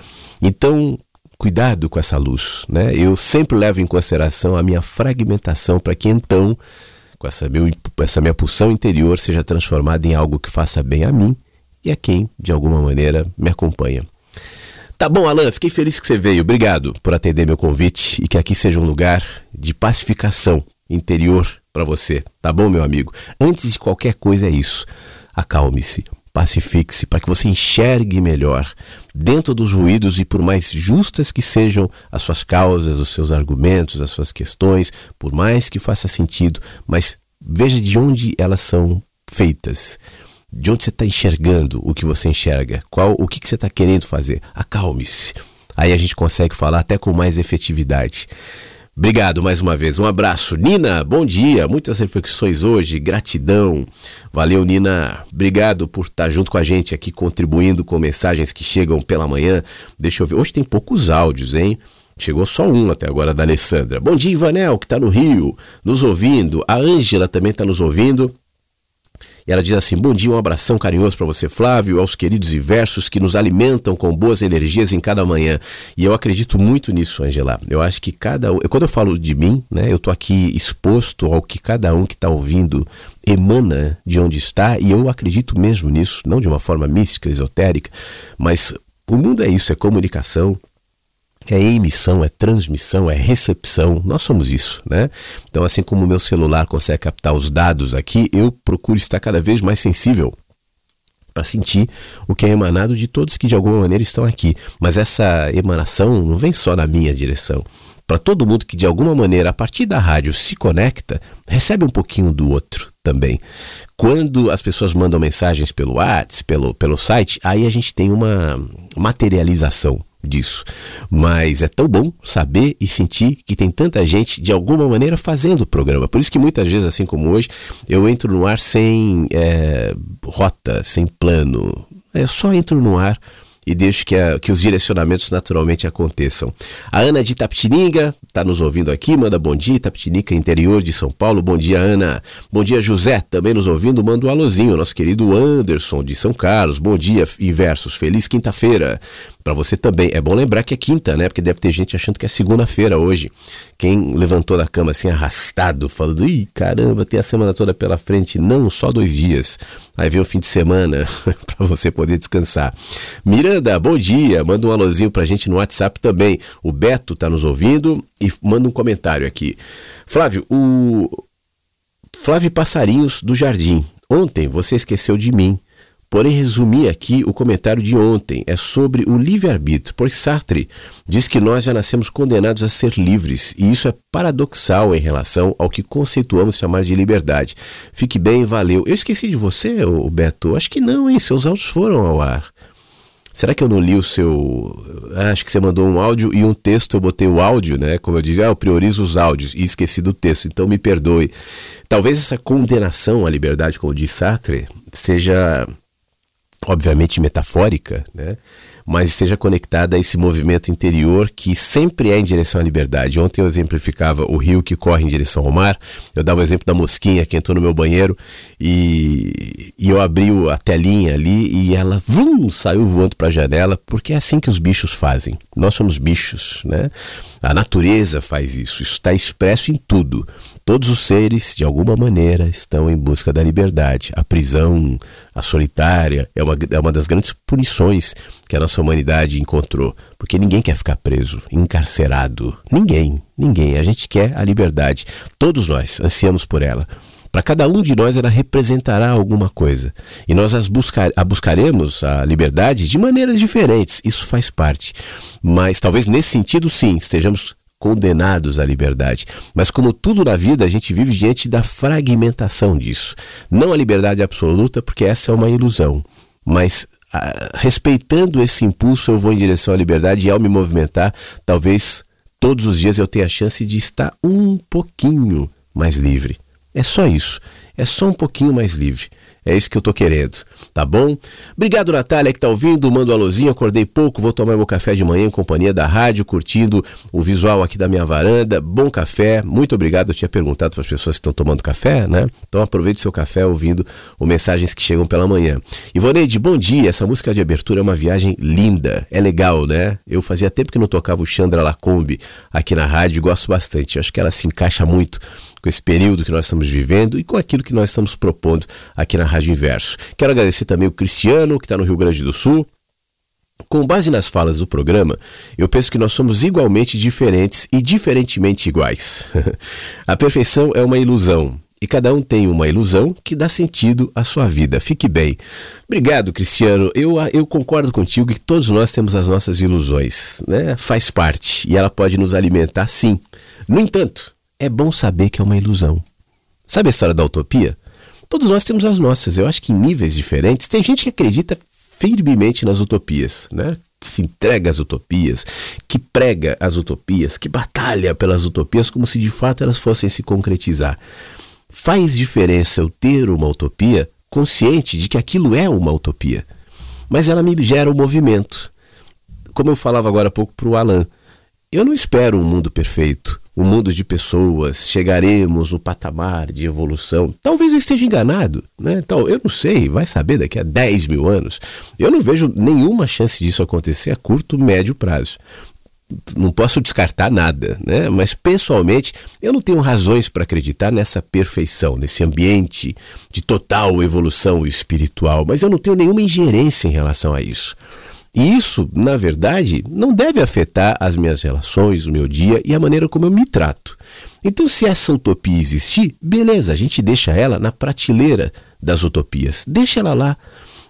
Então, cuidado com essa luz, né? Eu sempre levo em consideração a minha fragmentação para que então, com essa, meu, essa minha pulsão interior, seja transformada em algo que faça bem a mim e a quem, de alguma maneira, me acompanha. Tá bom, Alan, fiquei feliz que você veio. Obrigado por atender meu convite e que aqui seja um lugar de pacificação interior para você. Tá bom, meu amigo? Antes de qualquer coisa é isso. Acalme-se, pacifique-se para que você enxergue melhor dentro dos ruídos e por mais justas que sejam as suas causas, os seus argumentos, as suas questões, por mais que faça sentido, mas veja de onde elas são feitas. De onde você está enxergando o que você enxerga? Qual o que, que você está querendo fazer? Acalme-se. Aí a gente consegue falar até com mais efetividade. Obrigado mais uma vez. Um abraço. Nina, bom dia. Muitas reflexões hoje. Gratidão. Valeu, Nina. Obrigado por estar junto com a gente aqui, contribuindo com mensagens que chegam pela manhã. Deixa eu ver. Hoje tem poucos áudios, hein? Chegou só um até agora da Alessandra. Bom dia, Ivanel, que está no Rio, nos ouvindo. A Ângela também está nos ouvindo. E ela diz assim: Bom dia, um abração carinhoso para você, Flávio, aos queridos e versos que nos alimentam com boas energias em cada manhã. E eu acredito muito nisso, Angela. Eu acho que cada um. Quando eu falo de mim, né, eu tô aqui exposto ao que cada um que está ouvindo emana de onde está, e eu acredito mesmo nisso, não de uma forma mística, esotérica, mas o mundo é isso, é comunicação, é emissão, é transmissão, é recepção. Nós somos isso, né? Então, assim como o meu celular consegue captar os dados aqui, eu procuro estar cada vez mais sensível para sentir o que é emanado de todos que de alguma maneira estão aqui. Mas essa emanação não vem só na minha direção. Para todo mundo que de alguma maneira, a partir da rádio, se conecta, recebe um pouquinho do outro também. Quando as pessoas mandam mensagens pelo WhatsApp, pelo, pelo site, aí a gente tem uma materialização disso. Mas é tão bom saber e sentir que tem tanta gente de alguma maneira fazendo o programa. Por isso que muitas vezes, assim como hoje, eu entro no ar sem é, rota, sem plano. Eu só entro no ar e deixo que, a, que os direcionamentos naturalmente aconteçam. A Ana de Tapetininga está nos ouvindo aqui, manda bom dia, Tapetininga, interior de São Paulo. Bom dia, Ana. Bom dia, José, também nos ouvindo, manda um alôzinho. Nosso querido Anderson de São Carlos. Bom dia, Inversos. Feliz quinta-feira para você também. É bom lembrar que é quinta, né? Porque deve ter gente achando que é segunda-feira hoje. Quem levantou da cama assim arrastado, falando, ih, caramba, tem a semana toda pela frente. Não, só dois dias. Aí vem o fim de semana para você poder descansar. Miranda, bom dia. Manda um alôzinho pra gente no WhatsApp também. O Beto tá nos ouvindo e manda um comentário aqui. Flávio, o Flávio Passarinhos do Jardim. Ontem você esqueceu de mim. Porém, resumi aqui o comentário de ontem. É sobre o livre-arbítrio, pois Sartre diz que nós já nascemos condenados a ser livres, e isso é paradoxal em relação ao que conceituamos chamar de liberdade. Fique bem, valeu. Eu esqueci de você, Beto? Acho que não, hein? Seus áudios foram ao ar. Será que eu não li o seu. Ah, acho que você mandou um áudio e um texto, eu botei o áudio, né? Como eu dizia, ah, eu priorizo os áudios e esqueci do texto, então me perdoe. Talvez essa condenação à liberdade, como diz Sartre, seja obviamente metafórica, né? mas esteja conectada a esse movimento interior que sempre é em direção à liberdade. Ontem eu exemplificava o rio que corre em direção ao mar, eu dava o exemplo da mosquinha que entrou no meu banheiro e, e eu abri a telinha ali e ela vum, saiu voando para a janela, porque é assim que os bichos fazem. Nós somos bichos, né? A natureza faz isso, isso está expresso em tudo. Todos os seres, de alguma maneira, estão em busca da liberdade. A prisão, a solitária, é uma, é uma das grandes punições que a nossa humanidade encontrou. Porque ninguém quer ficar preso, encarcerado. Ninguém, ninguém. A gente quer a liberdade. Todos nós ansiamos por ela. Para cada um de nós, ela representará alguma coisa. E nós as buscar, a buscaremos, a liberdade, de maneiras diferentes. Isso faz parte. Mas talvez nesse sentido, sim, estejamos condenados à liberdade. Mas como tudo na vida, a gente vive diante da fragmentação disso. Não a liberdade absoluta, porque essa é uma ilusão. Mas a, respeitando esse impulso, eu vou em direção à liberdade e ao me movimentar, talvez todos os dias eu tenha a chance de estar um pouquinho mais livre. É só isso. É só um pouquinho mais livre. É isso que eu tô querendo, tá bom? Obrigado, Natália, que tá ouvindo. Mando um alôzinho. Acordei pouco, vou tomar meu café de manhã em companhia da rádio, curtindo o visual aqui da minha varanda. Bom café. Muito obrigado. Eu tinha perguntado para as pessoas que estão tomando café, né? Então aproveite seu café ouvindo o mensagens que chegam pela manhã. Ivoneide, bom dia. Essa música de abertura é uma viagem linda. É legal, né? Eu fazia tempo que não tocava o Chandra Lacombe aqui na rádio gosto bastante. acho que ela se encaixa muito com esse período que nós estamos vivendo e com aquilo que nós estamos propondo aqui na Rádio Inverso. Quero agradecer também o Cristiano, que está no Rio Grande do Sul. Com base nas falas do programa, eu penso que nós somos igualmente diferentes e diferentemente iguais. a perfeição é uma ilusão, e cada um tem uma ilusão que dá sentido à sua vida. Fique bem. Obrigado, Cristiano. Eu, eu concordo contigo que todos nós temos as nossas ilusões, né? Faz parte e ela pode nos alimentar, sim. No entanto, é bom saber que é uma ilusão. Sabe a história da utopia? Todos nós temos as nossas, eu acho que em níveis diferentes. Tem gente que acredita firmemente nas utopias, né? Que se entrega às utopias, que prega as utopias, que batalha pelas utopias como se de fato elas fossem se concretizar. Faz diferença eu ter uma utopia consciente de que aquilo é uma utopia, mas ela me gera um movimento. Como eu falava agora há pouco para o Alan, eu não espero um mundo perfeito o mundo de pessoas, chegaremos no patamar de evolução. Talvez eu esteja enganado, né? Então, eu não sei, vai saber daqui a 10 mil anos. Eu não vejo nenhuma chance disso acontecer a curto, médio prazo. Não posso descartar nada, né? Mas pessoalmente, eu não tenho razões para acreditar nessa perfeição, nesse ambiente de total evolução espiritual, mas eu não tenho nenhuma ingerência em relação a isso. E isso, na verdade, não deve afetar as minhas relações, o meu dia e a maneira como eu me trato. Então, se essa utopia existir, beleza, a gente deixa ela na prateleira das utopias. Deixa ela lá.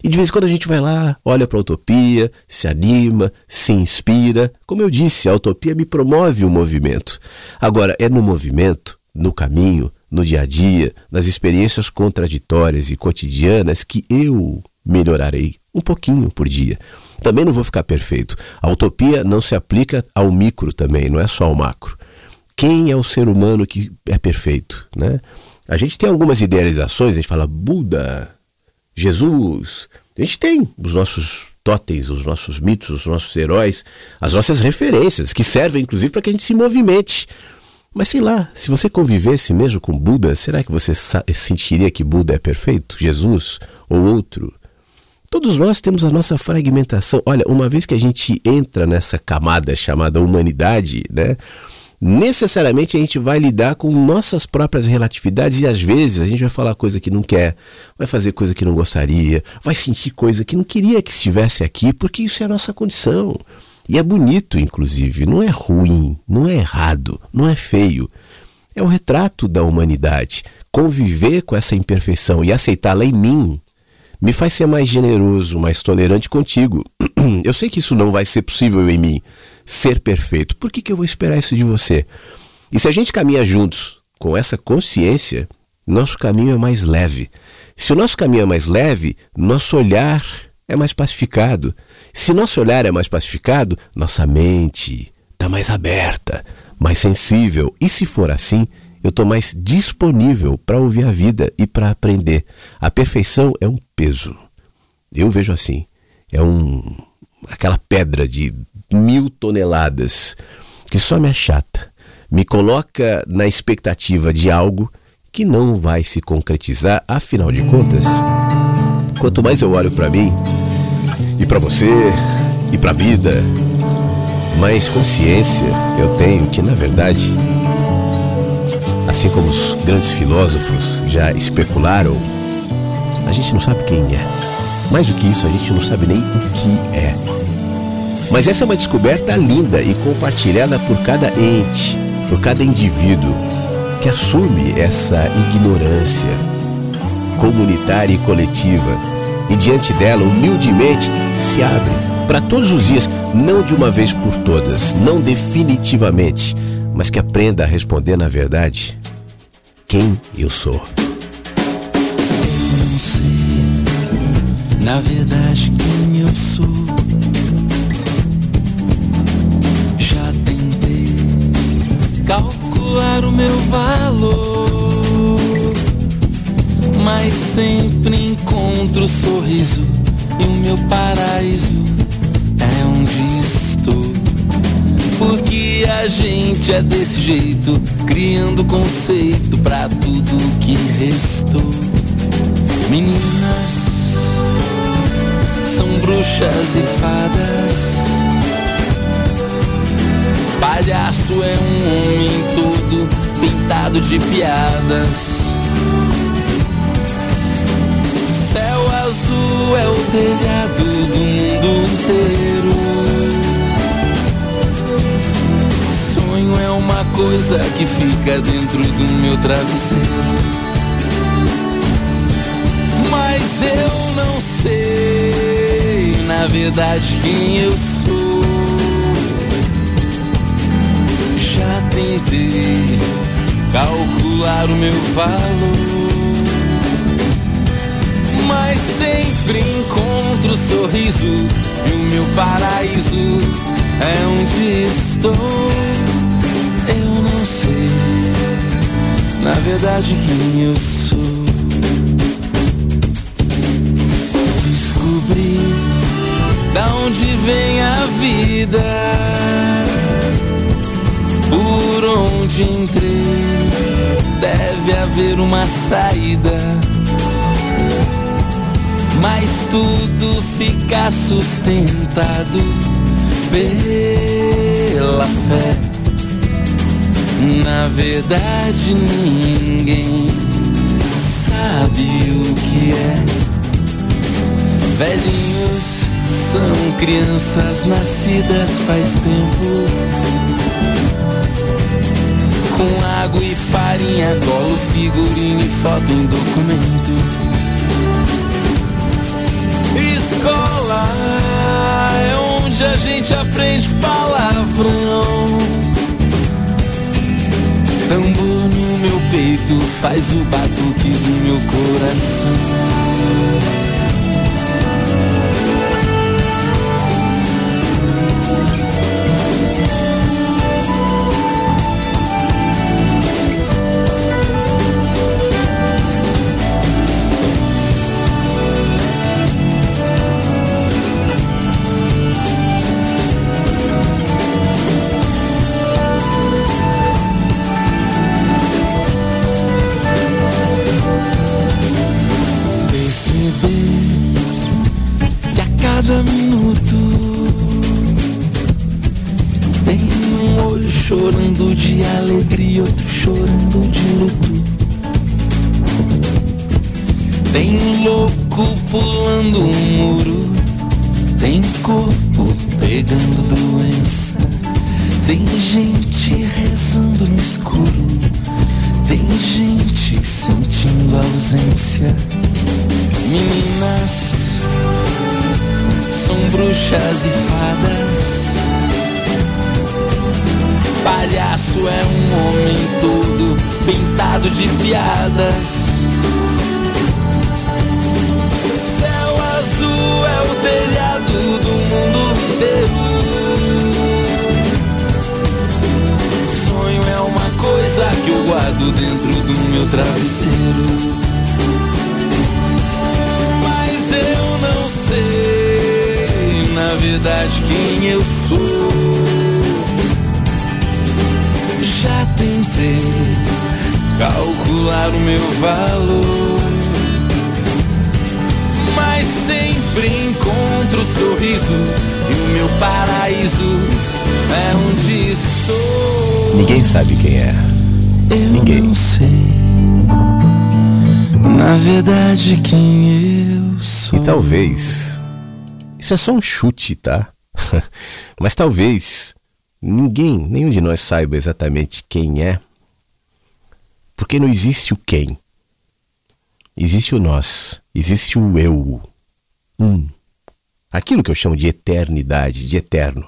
E de vez em quando a gente vai lá, olha para a utopia, se anima, se inspira. Como eu disse, a utopia me promove o movimento. Agora, é no movimento, no caminho, no dia a dia, nas experiências contraditórias e cotidianas que eu melhorarei um pouquinho por dia. Também não vou ficar perfeito. A utopia não se aplica ao micro também, não é só ao macro. Quem é o ser humano que é perfeito, né? A gente tem algumas idealizações, a gente fala Buda, Jesus. A gente tem os nossos totens, os nossos mitos, os nossos heróis, as nossas referências, que servem inclusive para que a gente se movimente. Mas sei lá, se você convivesse mesmo com Buda, será que você sentiria que Buda é perfeito? Jesus ou outro? Todos nós temos a nossa fragmentação. Olha, uma vez que a gente entra nessa camada chamada humanidade, né? Necessariamente a gente vai lidar com nossas próprias relatividades e às vezes a gente vai falar coisa que não quer, vai fazer coisa que não gostaria, vai sentir coisa que não queria que estivesse aqui, porque isso é a nossa condição. E é bonito, inclusive, não é ruim, não é errado, não é feio. É o retrato da humanidade. Conviver com essa imperfeição e aceitá-la em mim me faz ser mais generoso, mais tolerante contigo. Eu sei que isso não vai ser possível em mim, ser perfeito. Por que, que eu vou esperar isso de você? E se a gente caminha juntos com essa consciência, nosso caminho é mais leve. Se o nosso caminho é mais leve, nosso olhar é mais pacificado. Se nosso olhar é mais pacificado, nossa mente está mais aberta, mais sensível. E se for assim, eu estou mais disponível para ouvir a vida e para aprender. A perfeição é um peso. Eu vejo assim. É um aquela pedra de mil toneladas que só me achata, me coloca na expectativa de algo que não vai se concretizar, afinal de contas. Quanto mais eu olho para mim e para você e para a vida, mais consciência eu tenho que, na verdade, assim como os grandes filósofos já especularam, a gente não sabe quem é. Mais do que isso, a gente não sabe nem o que é. Mas essa é uma descoberta linda e compartilhada por cada ente, por cada indivíduo que assume essa ignorância comunitária e coletiva e diante dela humildemente se abre para todos os dias, não de uma vez por todas, não definitivamente, mas que aprenda a responder na verdade quem eu sou. Eu não sei, na verdade, quem eu sou. Já tentei calcular o meu valor, mas sempre encontro o sorriso e o meu paraíso A gente é desse jeito, criando conceito pra tudo que restou. Meninas são bruxas e fadas. Palhaço é um homem todo pintado de piadas. Céu azul é o telhado do mundo inteiro. Coisa que fica dentro do meu travesseiro. Mas eu não sei, na verdade, quem eu sou. Já tentei calcular o meu valor. Mas sempre encontro o sorriso e o meu paraíso é onde estou. Na verdade, quem eu sou. Descobri da onde vem a vida, por onde entrei, deve haver uma saída. Mas tudo fica sustentado pela fé. Na verdade, ninguém sabe o que é. Velhinhos são crianças nascidas faz tempo. Com água e farinha, colo, figurino e foto em documento. Escola é onde a gente aprende palavrão. Tambor no meu peito faz o batuque do meu coração. Gente sentindo ausência Meninas são bruxas e fadas. Palhaço é um homem todo pintado de piadas. Céu azul é o dentro do meu travesseiro. Mas eu não sei, na verdade, quem eu sou. Já tentei calcular o meu valor, mas sempre encontro o sorriso e o meu paraíso é onde estou. Ninguém sabe quem é. Eu Ninguém. não sei, na verdade, quem eu sou. E talvez. Isso é só um chute, tá? Mas talvez ninguém, nenhum de nós saiba exatamente quem é. Porque não existe o quem. Existe o nós. Existe o eu. Um. Aquilo que eu chamo de eternidade, de eterno.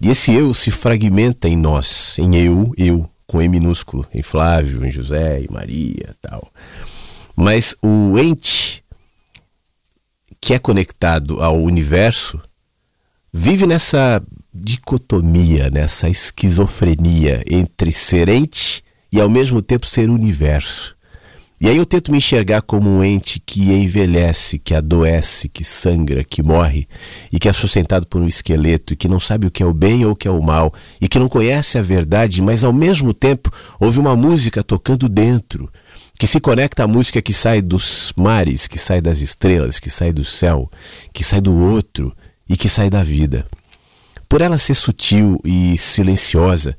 E esse eu se fragmenta em nós, em eu, eu, com E minúsculo, em Flávio, em José, em Maria, tal. Mas o ente que é conectado ao universo vive nessa dicotomia, nessa esquizofrenia entre ser ente e ao mesmo tempo ser universo. E aí eu tento me enxergar como um ente que envelhece, que adoece, que sangra, que morre e que é sustentado por um esqueleto e que não sabe o que é o bem ou o que é o mal e que não conhece a verdade, mas ao mesmo tempo ouve uma música tocando dentro, que se conecta à música que sai dos mares, que sai das estrelas, que sai do céu, que sai do outro e que sai da vida. Por ela ser sutil e silenciosa,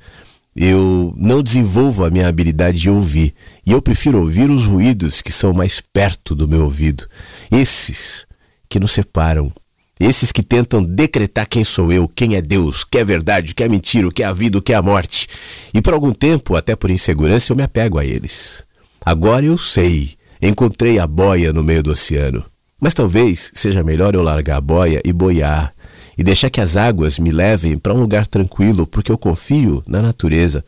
eu não desenvolvo a minha habilidade de ouvir e eu prefiro ouvir os ruídos que são mais perto do meu ouvido. Esses que nos separam. Esses que tentam decretar quem sou eu, quem é Deus, que é verdade, que é mentira, o que é a vida, o que é a morte. E por algum tempo, até por insegurança, eu me apego a eles. Agora eu sei, encontrei a boia no meio do oceano. Mas talvez seja melhor eu largar a boia e boiar e deixar que as águas me levem para um lugar tranquilo, porque eu confio na natureza,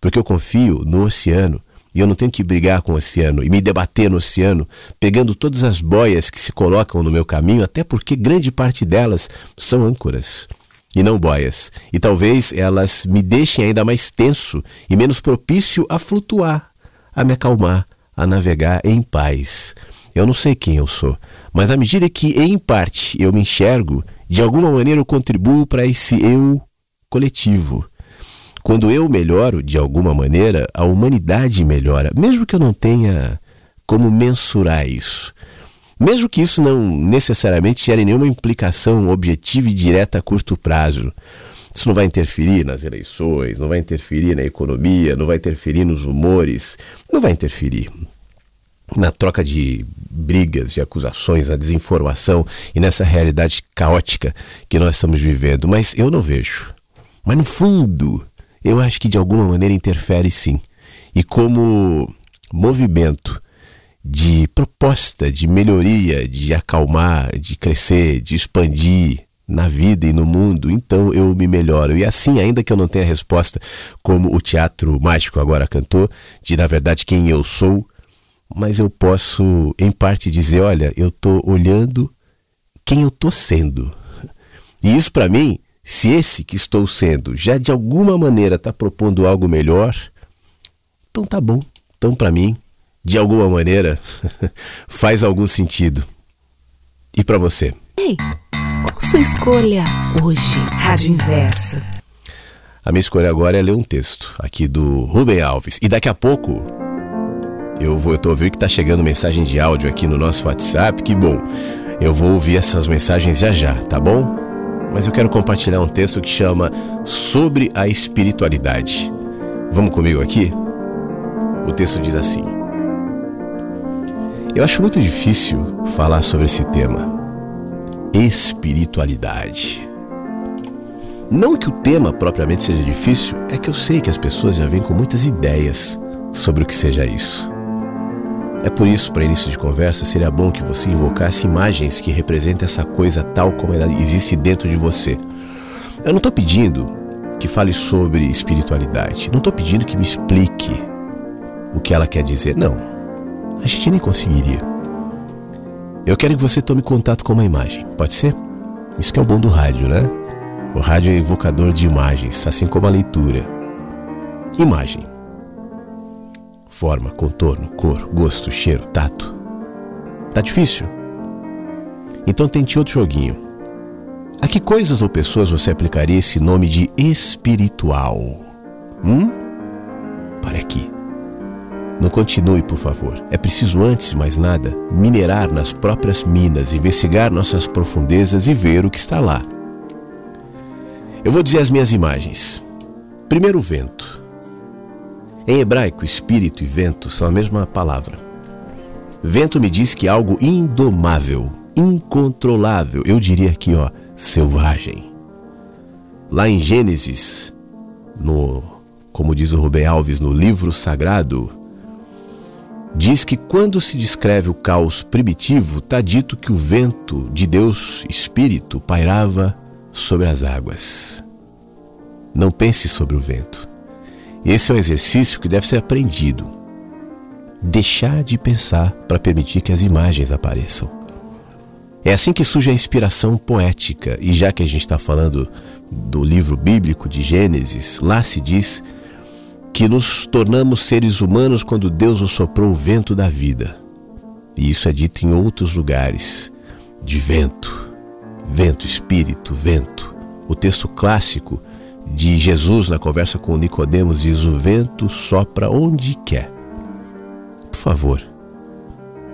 porque eu confio no oceano. E eu não tenho que brigar com o oceano e me debater no oceano, pegando todas as boias que se colocam no meu caminho, até porque grande parte delas são âncoras e não boias. E talvez elas me deixem ainda mais tenso e menos propício a flutuar, a me acalmar, a navegar em paz. Eu não sei quem eu sou, mas à medida que, em parte, eu me enxergo, de alguma maneira eu contribuo para esse eu coletivo. Quando eu melhoro, de alguma maneira, a humanidade melhora, mesmo que eu não tenha como mensurar isso. Mesmo que isso não necessariamente gere nenhuma implicação objetiva e direta a curto prazo. Isso não vai interferir nas eleições, não vai interferir na economia, não vai interferir nos humores, não vai interferir na troca de brigas, de acusações, na desinformação e nessa realidade caótica que nós estamos vivendo. Mas eu não vejo. Mas no fundo, eu acho que de alguma maneira interfere sim. E como movimento de proposta, de melhoria, de acalmar, de crescer, de expandir na vida e no mundo, então eu me melhoro. E assim, ainda que eu não tenha resposta, como o teatro mágico agora cantou, de na verdade quem eu sou, mas eu posso, em parte, dizer: olha, eu estou olhando quem eu estou sendo. E isso, para mim, se esse que estou sendo já de alguma maneira está propondo algo melhor, então tá bom. Então, para mim, de alguma maneira, faz algum sentido. E para você? Ei, qual sua escolha hoje? Rádio Inverso. A minha escolha agora é ler um texto aqui do Rubem Alves. E daqui a pouco eu vou, eu tô ouvindo que tá chegando mensagem de áudio aqui no nosso WhatsApp. Que bom. Eu vou ouvir essas mensagens já já, tá bom? Mas eu quero compartilhar um texto que chama Sobre a Espiritualidade. Vamos comigo aqui? O texto diz assim: Eu acho muito difícil falar sobre esse tema. Espiritualidade. Não que o tema propriamente seja difícil, é que eu sei que as pessoas já vêm com muitas ideias sobre o que seja isso. É por isso, para início de conversa, seria bom que você invocasse imagens que representem essa coisa tal como ela existe dentro de você. Eu não estou pedindo que fale sobre espiritualidade, não estou pedindo que me explique o que ela quer dizer, não. A gente nem conseguiria. Eu quero que você tome contato com uma imagem, pode ser? Isso que é o bom do rádio, né? O rádio é evocador de imagens, assim como a leitura. Imagem. Forma, contorno, cor, gosto, cheiro, tato. Tá difícil? Então tente outro joguinho. A que coisas ou pessoas você aplicaria esse nome de espiritual? Hum? Pare aqui. Não continue, por favor. É preciso, antes de mais nada, minerar nas próprias minas, investigar nossas profundezas e ver o que está lá. Eu vou dizer as minhas imagens. Primeiro, vento. Em hebraico, espírito e vento são a mesma palavra. Vento me diz que é algo indomável, incontrolável, eu diria aqui, ó, selvagem. Lá em Gênesis, no, como diz o Rubem Alves no livro sagrado, diz que quando se descreve o caos primitivo, está dito que o vento de Deus, espírito, pairava sobre as águas. Não pense sobre o vento. Esse é um exercício que deve ser aprendido. Deixar de pensar para permitir que as imagens apareçam. É assim que surge a inspiração poética, e já que a gente está falando do livro bíblico de Gênesis, lá se diz que nos tornamos seres humanos quando Deus nos soprou o vento da vida. E isso é dito em outros lugares, de vento, vento, espírito, vento. O texto clássico de Jesus na conversa com Nicodemos diz: "O vento sopra onde quer". Por favor,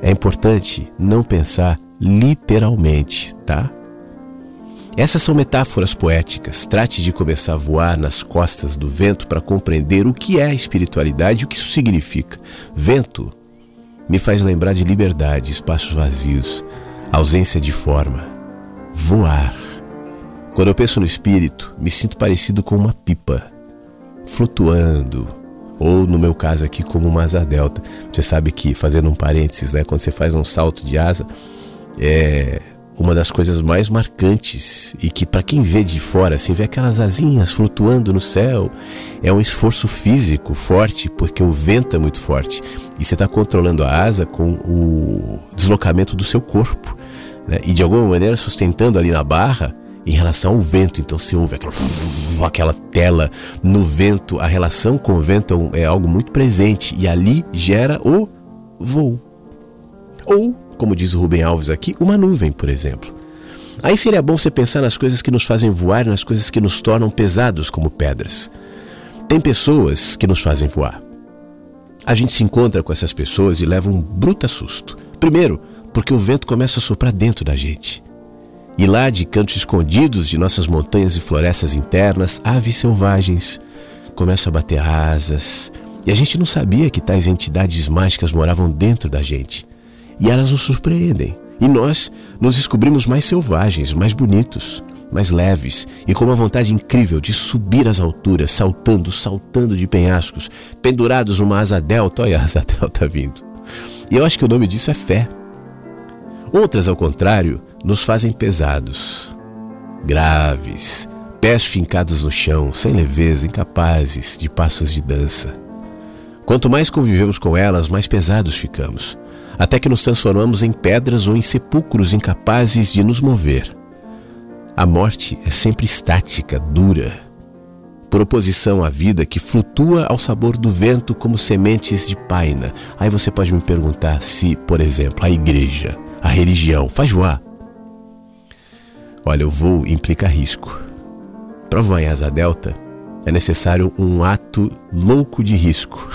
é importante não pensar literalmente, tá? Essas são metáforas poéticas. Trate de começar a voar nas costas do vento para compreender o que é a espiritualidade e o que isso significa. Vento me faz lembrar de liberdade, espaços vazios, ausência de forma. Voar quando eu penso no espírito, me sinto parecido com uma pipa, flutuando, ou no meu caso aqui, como uma asa delta. Você sabe que, fazendo um parênteses, né, quando você faz um salto de asa, é uma das coisas mais marcantes e que, para quem vê de fora, assim, vê aquelas asinhas flutuando no céu, é um esforço físico forte, porque o vento é muito forte e você está controlando a asa com o deslocamento do seu corpo. Né? E de alguma maneira sustentando ali na barra em relação ao vento. Então você ouve aquela, aquela tela no vento. A relação com o vento é, é algo muito presente e ali gera o voo. Ou, como diz o Rubem Alves aqui, uma nuvem, por exemplo. Aí seria bom você pensar nas coisas que nos fazem voar nas coisas que nos tornam pesados como pedras. Tem pessoas que nos fazem voar. A gente se encontra com essas pessoas e leva um bruto susto. Primeiro, porque o vento começa a soprar dentro da gente. E lá, de cantos escondidos de nossas montanhas e florestas internas, aves selvagens começam a bater asas. E a gente não sabia que tais entidades mágicas moravam dentro da gente. E elas nos surpreendem. E nós nos descobrimos mais selvagens, mais bonitos, mais leves e com uma vontade incrível de subir às alturas, saltando, saltando de penhascos, pendurados numa asa delta. Olha a asa delta vindo. E eu acho que o nome disso é fé. Outras, ao contrário, nos fazem pesados, graves, pés fincados no chão, sem leveza, incapazes de passos de dança. Quanto mais convivemos com elas, mais pesados ficamos, até que nos transformamos em pedras ou em sepulcros incapazes de nos mover. A morte é sempre estática, dura, por oposição à vida que flutua ao sabor do vento como sementes de paina. Aí você pode me perguntar se, por exemplo, a igreja, a religião faz voar Olha, o voo implica risco. Para voar em asa delta, é necessário um ato louco de risco.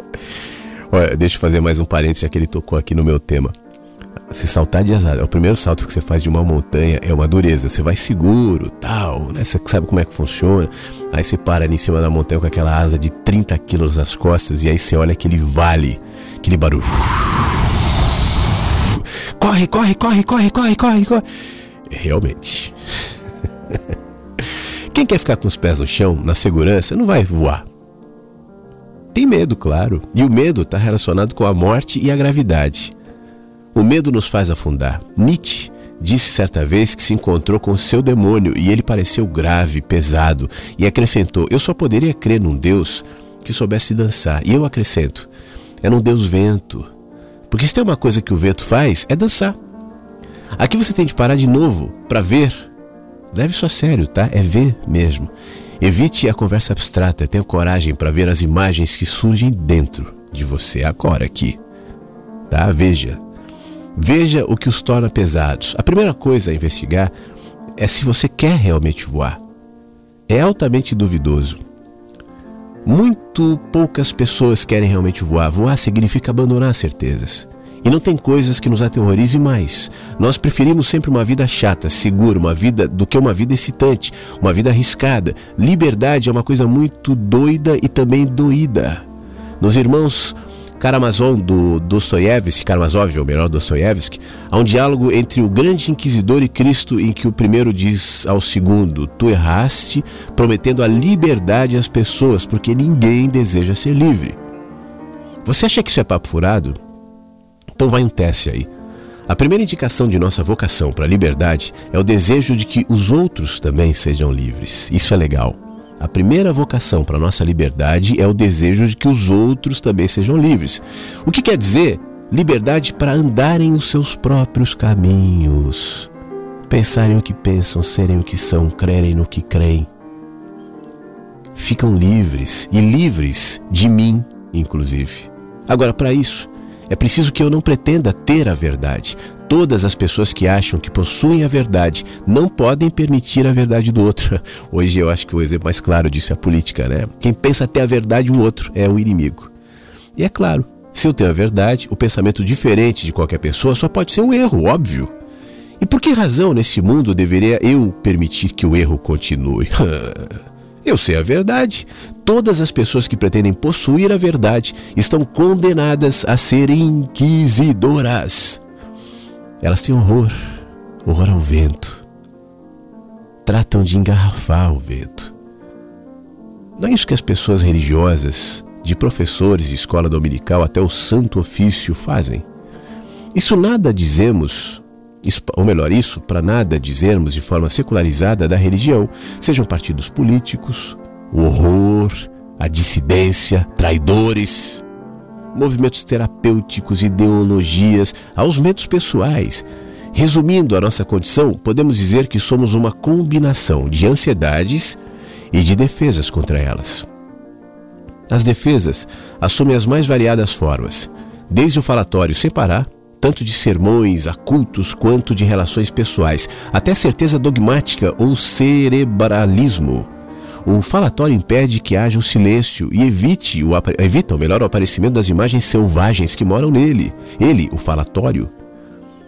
Olha, deixa eu fazer mais um parênteses, já que ele tocou aqui no meu tema. Se saltar de asa, é o primeiro salto que você faz de uma montanha é uma dureza. Você vai seguro, tal, né? Você sabe como é que funciona. Aí você para ali em cima da montanha com aquela asa de 30 quilos nas costas e aí você olha aquele vale, aquele barulho. Corre, corre, corre, corre, corre, corre, corre. Realmente. Quem quer ficar com os pés no chão, na segurança, não vai voar. Tem medo, claro. E o medo está relacionado com a morte e a gravidade. O medo nos faz afundar. Nietzsche disse certa vez que se encontrou com seu demônio e ele pareceu grave, pesado, e acrescentou: Eu só poderia crer num Deus que soubesse dançar. E eu acrescento: é num Deus vento. Porque se tem uma coisa que o vento faz, é dançar. Aqui você tem de parar de novo para ver. Leve isso a sério, tá? É ver mesmo. Evite a conversa abstrata, tenha coragem para ver as imagens que surgem dentro. de você agora aqui. Tá? Veja. Veja o que os torna pesados. A primeira coisa a investigar é se você quer realmente voar. É altamente duvidoso. Muito poucas pessoas querem realmente voar. Voar significa abandonar certezas. E não tem coisas que nos aterrorizem mais. Nós preferimos sempre uma vida chata, segura, uma vida do que uma vida excitante, uma vida arriscada. Liberdade é uma coisa muito doida e também doída. Nos irmãos Karamazov do Dostoiévski, Karamazov, ou melhor, Dostoiévski, há um diálogo entre o grande inquisidor e Cristo em que o primeiro diz ao segundo: Tu erraste, prometendo a liberdade às pessoas, porque ninguém deseja ser livre. Você acha que isso é papo furado? Então vai um teste aí. A primeira indicação de nossa vocação para a liberdade é o desejo de que os outros também sejam livres. Isso é legal. A primeira vocação para a nossa liberdade é o desejo de que os outros também sejam livres. O que quer dizer? Liberdade para andarem os seus próprios caminhos, pensarem o que pensam, serem o que são, crerem no que creem. Ficam livres e livres de mim, inclusive. Agora, para isso, é preciso que eu não pretenda ter a verdade. Todas as pessoas que acham que possuem a verdade não podem permitir a verdade do outro. Hoje eu acho que o exemplo mais claro disso é a política, né? Quem pensa ter a verdade um outro é o inimigo. E é claro, se eu tenho a verdade, o pensamento diferente de qualquer pessoa só pode ser um erro, óbvio. E por que razão nesse mundo deveria eu permitir que o erro continue? eu sei a verdade. Todas as pessoas que pretendem possuir a verdade estão condenadas a serem inquisidoras. Elas têm horror, horror ao vento. Tratam de engarrafar o vento. Não é isso que as pessoas religiosas, de professores de escola dominical até o santo ofício fazem. Isso nada dizemos, ou melhor, isso para nada dizermos de forma secularizada da religião, sejam partidos políticos, o horror, a dissidência, traidores movimentos terapêuticos, ideologias, aos medos pessoais. Resumindo a nossa condição, podemos dizer que somos uma combinação de ansiedades e de defesas contra elas. As defesas assumem as mais variadas formas, desde o falatório separar, tanto de sermões a cultos quanto de relações pessoais, até certeza dogmática ou cerebralismo o falatório impede que haja o silêncio e evite o, evita o melhor o aparecimento das imagens selvagens que moram nele. Ele, o falatório,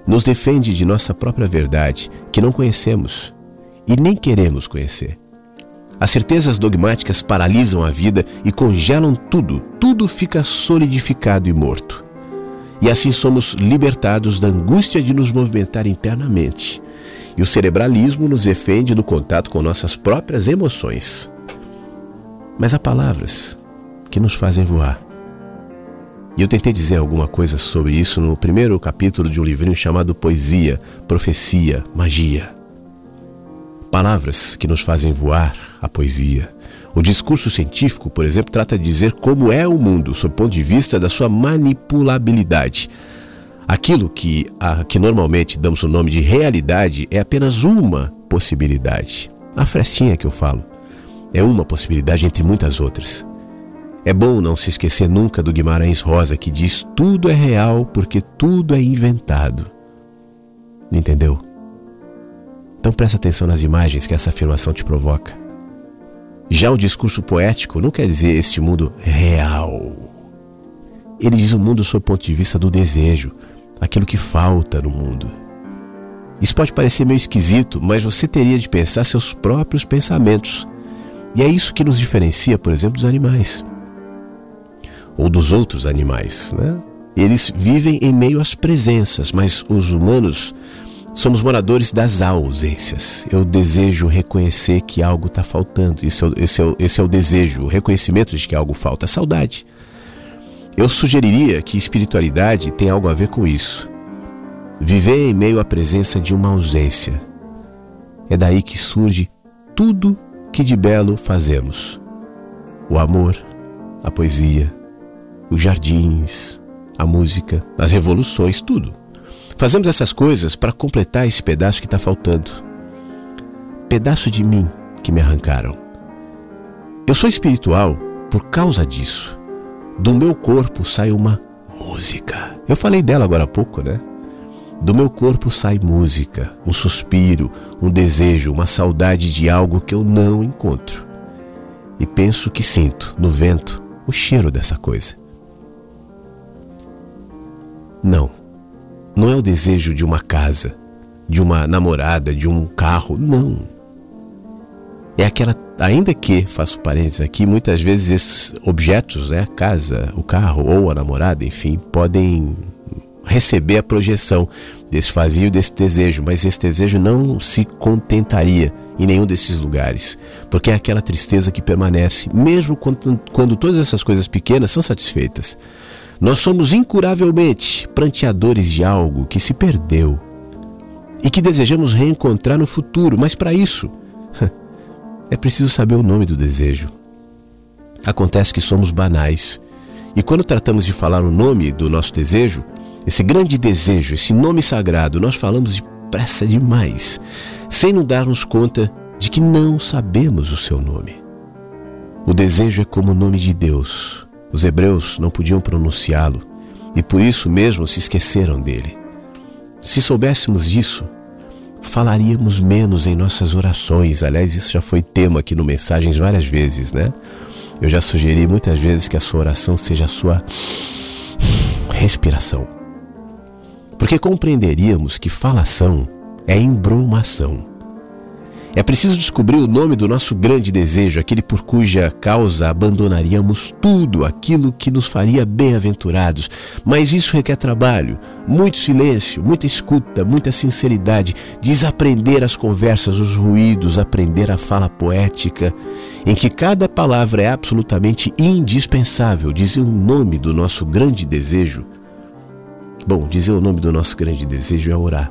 nos defende de nossa própria verdade, que não conhecemos e nem queremos conhecer. As certezas dogmáticas paralisam a vida e congelam tudo, tudo fica solidificado e morto. E assim somos libertados da angústia de nos movimentar internamente e o cerebralismo nos defende do contato com nossas próprias emoções. Mas há palavras que nos fazem voar. E eu tentei dizer alguma coisa sobre isso no primeiro capítulo de um livrinho chamado Poesia, Profecia, Magia. Palavras que nos fazem voar a poesia. O discurso científico, por exemplo, trata de dizer como é o mundo sob o ponto de vista da sua manipulabilidade Aquilo que, a, que normalmente damos o nome de realidade é apenas uma possibilidade. A frestinha que eu falo é uma possibilidade entre muitas outras. É bom não se esquecer nunca do Guimarães Rosa que diz tudo é real porque tudo é inventado. Entendeu? Então presta atenção nas imagens que essa afirmação te provoca. Já o discurso poético não quer dizer este mundo real. Ele diz o mundo sob o ponto de vista do desejo, aquilo que falta no mundo. Isso pode parecer meio esquisito, mas você teria de pensar seus próprios pensamentos. E é isso que nos diferencia, por exemplo, dos animais. Ou dos outros animais, né? Eles vivem em meio às presenças, mas os humanos somos moradores das ausências. Eu desejo reconhecer que algo está faltando. Esse é, o, esse, é esse é o desejo, o reconhecimento de que algo falta. A saudade. Eu sugeriria que espiritualidade tem algo a ver com isso. Viver em meio à presença de uma ausência. É daí que surge tudo que de belo fazemos: o amor, a poesia, os jardins, a música, as revoluções, tudo. Fazemos essas coisas para completar esse pedaço que está faltando. Pedaço de mim que me arrancaram. Eu sou espiritual por causa disso Do meu corpo sai uma música. Eu falei dela agora há pouco, né? Do meu corpo sai música, um suspiro, um desejo, uma saudade de algo que eu não encontro. E penso que sinto no vento o cheiro dessa coisa. Não, não é o desejo de uma casa, de uma namorada, de um carro, não. É aquela, ainda que, faço parênteses aqui, muitas vezes esses objetos, né, a casa, o carro ou a namorada, enfim, podem receber a projeção desse vazio, desse desejo, mas esse desejo não se contentaria em nenhum desses lugares, porque é aquela tristeza que permanece, mesmo quando, quando todas essas coisas pequenas são satisfeitas. Nós somos incuravelmente pranteadores de algo que se perdeu e que desejamos reencontrar no futuro, mas para isso é preciso saber o nome do desejo. Acontece que somos banais e quando tratamos de falar o nome do nosso desejo, esse grande desejo, esse nome sagrado, nós falamos depressa demais, sem nos darmos conta de que não sabemos o seu nome. O desejo é como o nome de Deus. Os hebreus não podiam pronunciá-lo e por isso mesmo se esqueceram dele. Se soubéssemos disso, falaríamos menos em nossas orações. Aliás, isso já foi tema aqui no Mensagens várias vezes, né? Eu já sugeri muitas vezes que a sua oração seja a sua respiração. Porque compreenderíamos que falação é embrumação. É preciso descobrir o nome do nosso grande desejo, aquele por cuja causa abandonaríamos tudo aquilo que nos faria bem-aventurados. Mas isso requer trabalho, muito silêncio, muita escuta, muita sinceridade, desaprender as conversas, os ruídos, aprender a fala poética, em que cada palavra é absolutamente indispensável. Dizer o nome do nosso grande desejo. Bom, dizer o nome do nosso grande desejo é orar.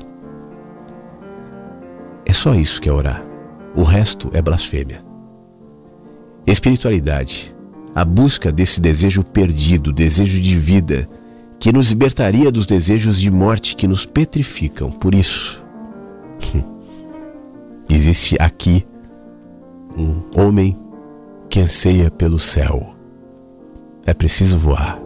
É só isso que é orar. O resto é blasfêmia. Espiritualidade, a busca desse desejo perdido, desejo de vida, que nos libertaria dos desejos de morte que nos petrificam. Por isso, existe aqui um homem que anseia pelo céu. É preciso voar.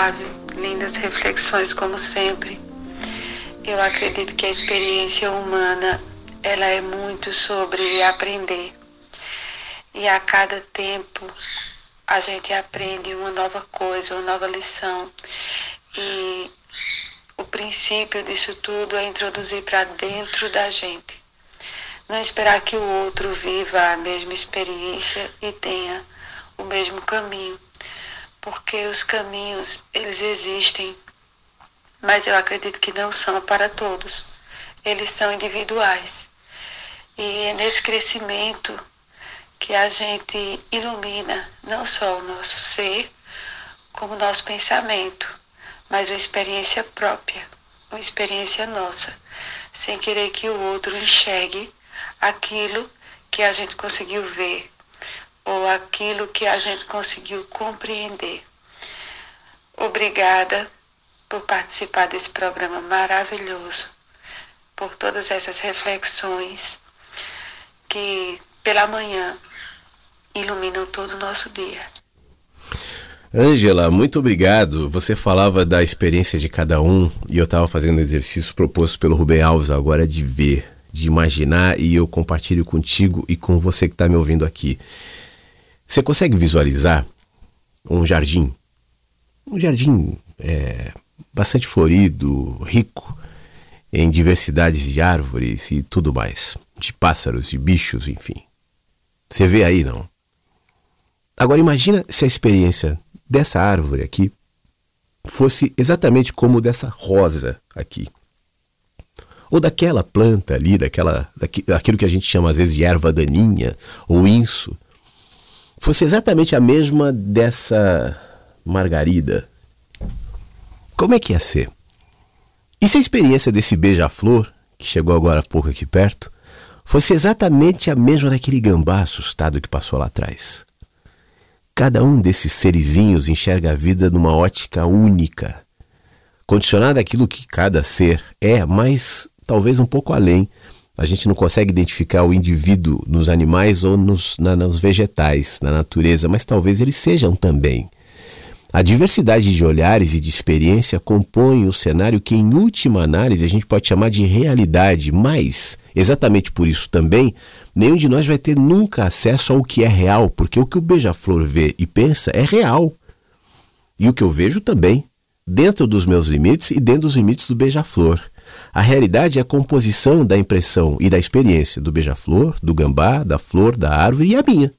Flávio, lindas reflexões como sempre. Eu acredito que a experiência humana ela é muito sobre aprender. E a cada tempo a gente aprende uma nova coisa, uma nova lição. E o princípio disso tudo é introduzir para dentro da gente. Não esperar que o outro viva a mesma experiência e tenha o mesmo caminho porque os caminhos eles existem, mas eu acredito que não são para todos. Eles são individuais. E é nesse crescimento que a gente ilumina não só o nosso ser, como o nosso pensamento, mas uma experiência própria, uma experiência nossa, sem querer que o outro enxergue aquilo que a gente conseguiu ver ou aquilo que a gente conseguiu compreender. Obrigada por participar desse programa maravilhoso, por todas essas reflexões que pela manhã iluminam todo o nosso dia. Ângela, muito obrigado. Você falava da experiência de cada um e eu estava fazendo exercício proposto pelo Rubem Alves agora de ver, de imaginar e eu compartilho contigo e com você que está me ouvindo aqui. Você consegue visualizar um jardim? Um jardim é, bastante florido, rico em diversidades de árvores e tudo mais, de pássaros, de bichos, enfim. Você vê aí, não? Agora imagina se a experiência dessa árvore aqui fosse exatamente como dessa rosa aqui. Ou daquela planta ali, daquela, daquilo que a gente chama às vezes de erva daninha ou inso fosse exatamente a mesma dessa Margarida, como é que ia ser? E se a experiência desse beija-flor, que chegou agora há pouco aqui perto, fosse exatamente a mesma daquele gambá assustado que passou lá atrás? Cada um desses serizinhos enxerga a vida numa ótica única, condicionada àquilo que cada ser é, mas talvez um pouco além. A gente não consegue identificar o indivíduo nos animais ou nos, na, nos vegetais, na natureza, mas talvez eles sejam também. A diversidade de olhares e de experiência compõe o cenário que, em última análise, a gente pode chamar de realidade, mas, exatamente por isso também, nenhum de nós vai ter nunca acesso ao que é real, porque o que o beija-flor vê e pensa é real. E o que eu vejo também, dentro dos meus limites e dentro dos limites do beija-flor. A realidade é a composição da impressão e da experiência do beija-flor, do gambá, da flor, da árvore e a minha.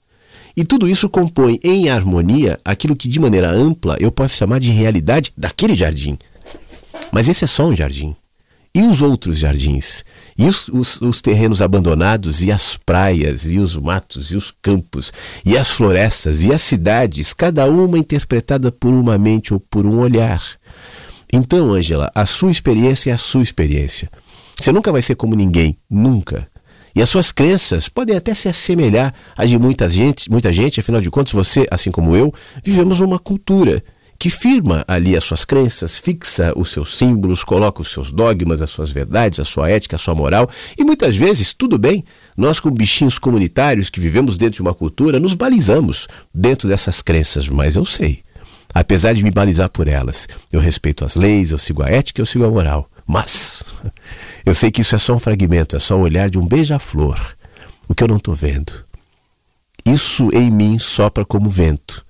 E tudo isso compõe em harmonia aquilo que de maneira ampla eu posso chamar de realidade daquele jardim. Mas esse é só um jardim. E os outros jardins? E os, os, os, terrenos abandonados, e as praias, e os matos, e os campos, e as florestas, e as cidades, cada uma interpretada por uma mente ou por um olhar. Então, Ângela, a sua experiência é a sua experiência. Você nunca vai ser como ninguém, nunca. E as suas crenças podem até se assemelhar às de muita gente, muita gente, afinal de contas, você, assim como eu, vivemos uma cultura que firma ali as suas crenças, fixa os seus símbolos, coloca os seus dogmas, as suas verdades, a sua ética, a sua moral. E muitas vezes, tudo bem, nós, como bichinhos comunitários que vivemos dentro de uma cultura, nos balizamos dentro dessas crenças, mas eu sei. Apesar de me balizar por elas, eu respeito as leis, eu sigo a ética, eu sigo a moral. Mas eu sei que isso é só um fragmento, é só o olhar de um beija-flor. O que eu não estou vendo. Isso em mim sopra como vento.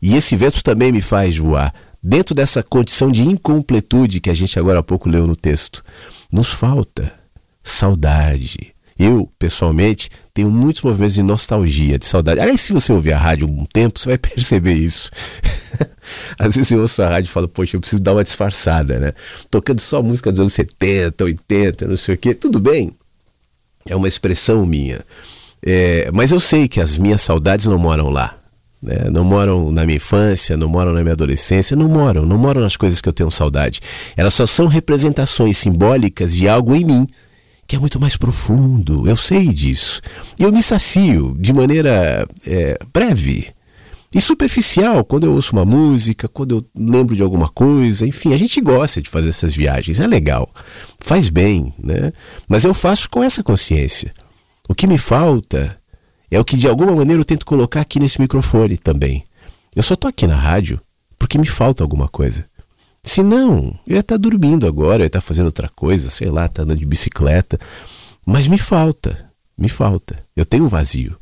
E esse vento também me faz voar. Dentro dessa condição de incompletude que a gente agora há pouco leu no texto, nos falta saudade. Eu, pessoalmente, tenho muitos movimentos de nostalgia, de saudade. Aliás, se você ouvir a rádio um tempo, você vai perceber isso. Às vezes eu ouço a rádio e falo, poxa, eu preciso dar uma disfarçada, né? Tocando só música dos anos 70, 80, não sei o quê. Tudo bem, é uma expressão minha. É, mas eu sei que as minhas saudades não moram lá. Né? Não moram na minha infância, não moram na minha adolescência, não moram, não moram nas coisas que eu tenho saudade. Elas só são representações simbólicas de algo em mim que é muito mais profundo. Eu sei disso. E eu me sacio de maneira é, breve e superficial quando eu ouço uma música, quando eu lembro de alguma coisa, enfim, a gente gosta de fazer essas viagens, é legal, faz bem, né? Mas eu faço com essa consciência. O que me falta é o que de alguma maneira eu tento colocar aqui nesse microfone também. Eu só tô aqui na rádio porque me falta alguma coisa. Se não, eu ia estar tá dormindo agora, eu ia estar tá fazendo outra coisa, sei lá, tá andando de bicicleta. Mas me falta, me falta. Eu tenho um vazio.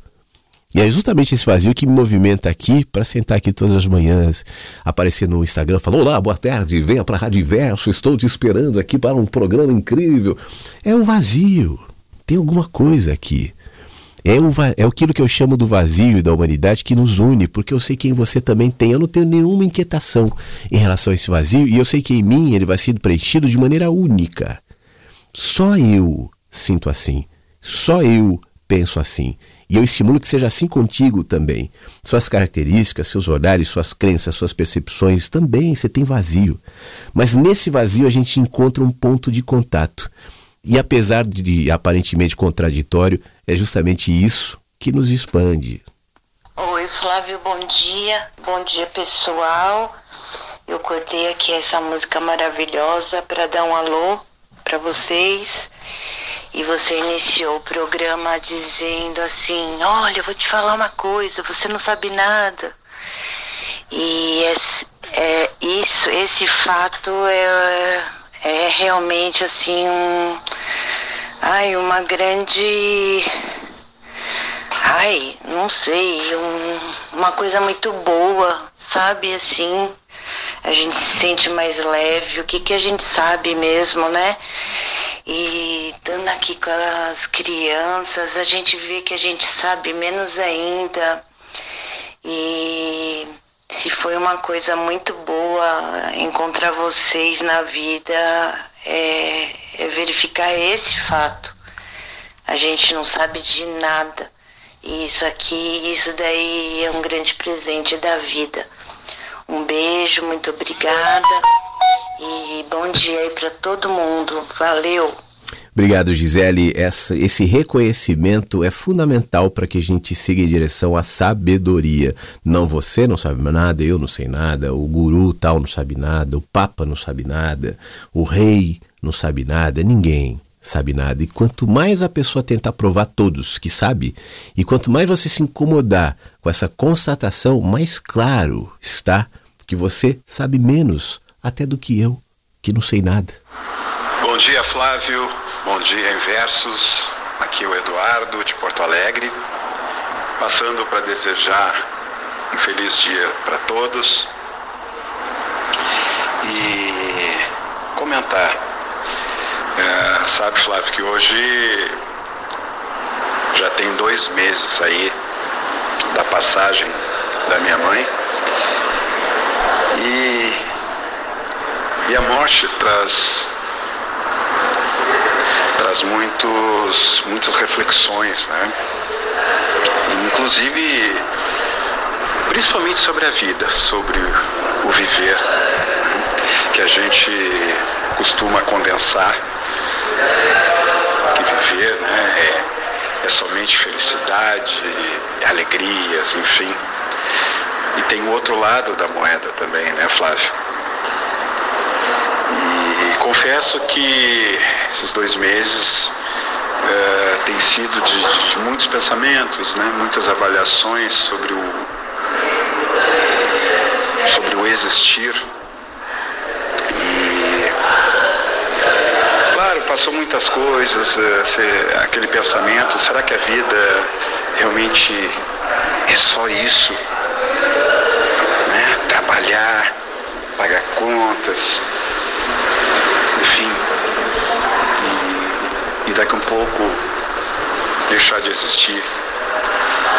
E é justamente esse vazio que me movimenta aqui para sentar aqui todas as manhãs, aparecer no Instagram, falar: Olá, boa tarde, venha para a Rádio Verso, estou te esperando aqui para um programa incrível. É um vazio, tem alguma coisa aqui. É, o, é aquilo que eu chamo do vazio da humanidade que nos une, porque eu sei que em você também tem. Eu não tenho nenhuma inquietação em relação a esse vazio e eu sei que em mim ele vai ser preenchido de maneira única. Só eu sinto assim. Só eu penso assim. E eu estimulo que seja assim contigo também. Suas características, seus olhares, suas crenças, suas percepções também você tem vazio. Mas nesse vazio a gente encontra um ponto de contato. E apesar de aparentemente contraditório, é justamente isso que nos expande. Oi, Flávio, bom dia. Bom dia, pessoal. Eu cortei aqui essa música maravilhosa para dar um alô para vocês e você iniciou o programa dizendo assim: Olha, eu vou te falar uma coisa, você não sabe nada. E esse, é, isso, esse fato é, é realmente assim um, ai, uma grande. Ai, não sei, um, uma coisa muito boa, sabe? Assim, a gente se sente mais leve, o que, que a gente sabe mesmo, né? E estando aqui com as crianças, a gente vê que a gente sabe menos ainda. E se foi uma coisa muito boa encontrar vocês na vida, é, é verificar esse fato. A gente não sabe de nada. E isso aqui, isso daí é um grande presente da vida. Um beijo, muito obrigada. E bom dia aí para todo mundo. Valeu. Obrigado, Gisele. Essa, esse reconhecimento é fundamental para que a gente siga em direção à sabedoria. Não você não sabe nada, eu não sei nada, o guru tal não sabe nada, o papa não sabe nada, o rei não sabe nada, ninguém sabe nada. E quanto mais a pessoa tentar provar todos que sabe, e quanto mais você se incomodar com essa constatação, mais claro está que você sabe menos até do que eu, que não sei nada. Bom dia, Flávio. Bom dia, Inversos. Aqui é o Eduardo de Porto Alegre, passando para desejar um feliz dia para todos e comentar. É, sabe, Flávio, que hoje já tem dois meses aí da passagem da minha mãe e, e a morte traz muitos, muitas reflexões, né? inclusive, principalmente sobre a vida, sobre o viver, né? que a gente costuma condensar, que viver né, é, é somente felicidade, alegrias, enfim. E tem o outro lado da moeda também, né, Flávio? Confesso que esses dois meses uh, tem sido de, de, muitos pensamentos, né, muitas avaliações sobre o, sobre o existir. E, claro, passou muitas coisas, uh, aquele pensamento, será que a vida realmente é só isso? Né? Trabalhar, pagar contas, enfim, e, e daqui um pouco deixar de existir.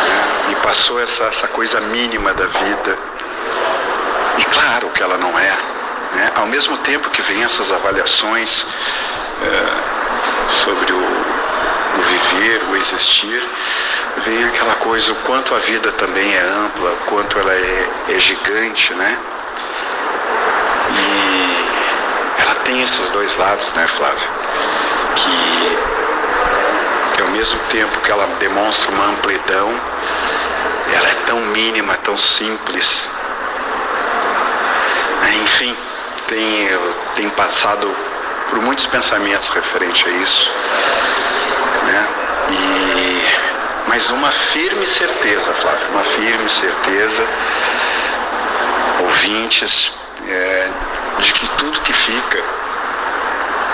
Né? Me passou essa, essa coisa mínima da vida. E claro que ela não é. Né? Ao mesmo tempo que vem essas avaliações é, sobre o, o viver, o existir, vem aquela coisa, o quanto a vida também é ampla, o quanto ela é, é gigante, né? E ela tem esses dois lados, né, Flávio? Que, mesmo tempo que ela demonstra uma amplidão, ela é tão mínima, tão simples. Enfim, tem, tenho passado por muitos pensamentos referente a isso. Né? E, mas uma firme certeza, Flávio, uma firme certeza, ouvintes, é, de que tudo que fica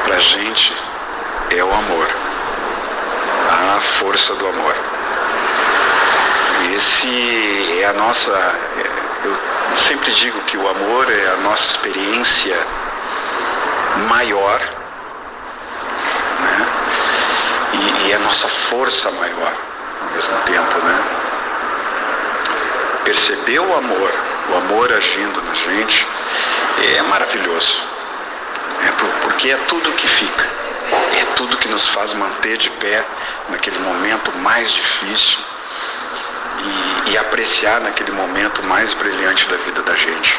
pra gente é o amor, força do amor. Esse é a nossa. Eu sempre digo que o amor é a nossa experiência maior né? e, e a nossa força maior ao mesmo tempo. Né? Perceber o amor, o amor agindo na gente, é maravilhoso. É porque é tudo que fica. Tudo que nos faz manter de pé naquele momento mais difícil e, e apreciar naquele momento mais brilhante da vida da gente,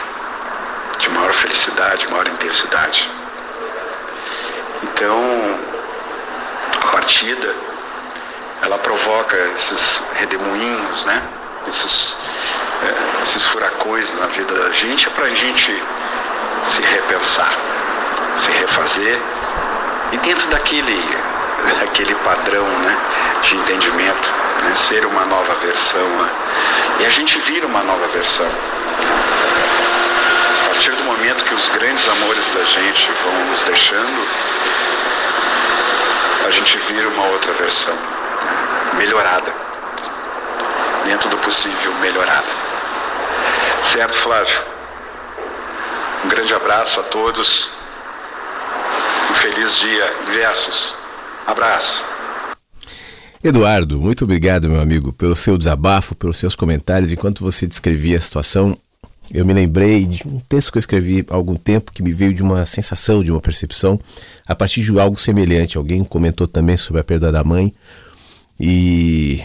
de maior felicidade, maior intensidade. Então, a partida, ela provoca esses redemoinhos, né? Esses, é, esses furacões na vida da gente, é para a gente se repensar, se refazer e dentro daquele, daquele padrão né, de entendimento, né, ser uma nova versão. Né? E a gente vira uma nova versão. A partir do momento que os grandes amores da gente vão nos deixando, a gente vira uma outra versão, né, melhorada. Dentro do possível, melhorada. Certo, Flávio? Um grande abraço a todos. Feliz dia. Versos. Abraço. Eduardo, muito obrigado, meu amigo, pelo seu desabafo, pelos seus comentários. Enquanto você descrevia a situação, eu me lembrei de um texto que eu escrevi há algum tempo que me veio de uma sensação, de uma percepção, a partir de algo semelhante. Alguém comentou também sobre a perda da mãe. E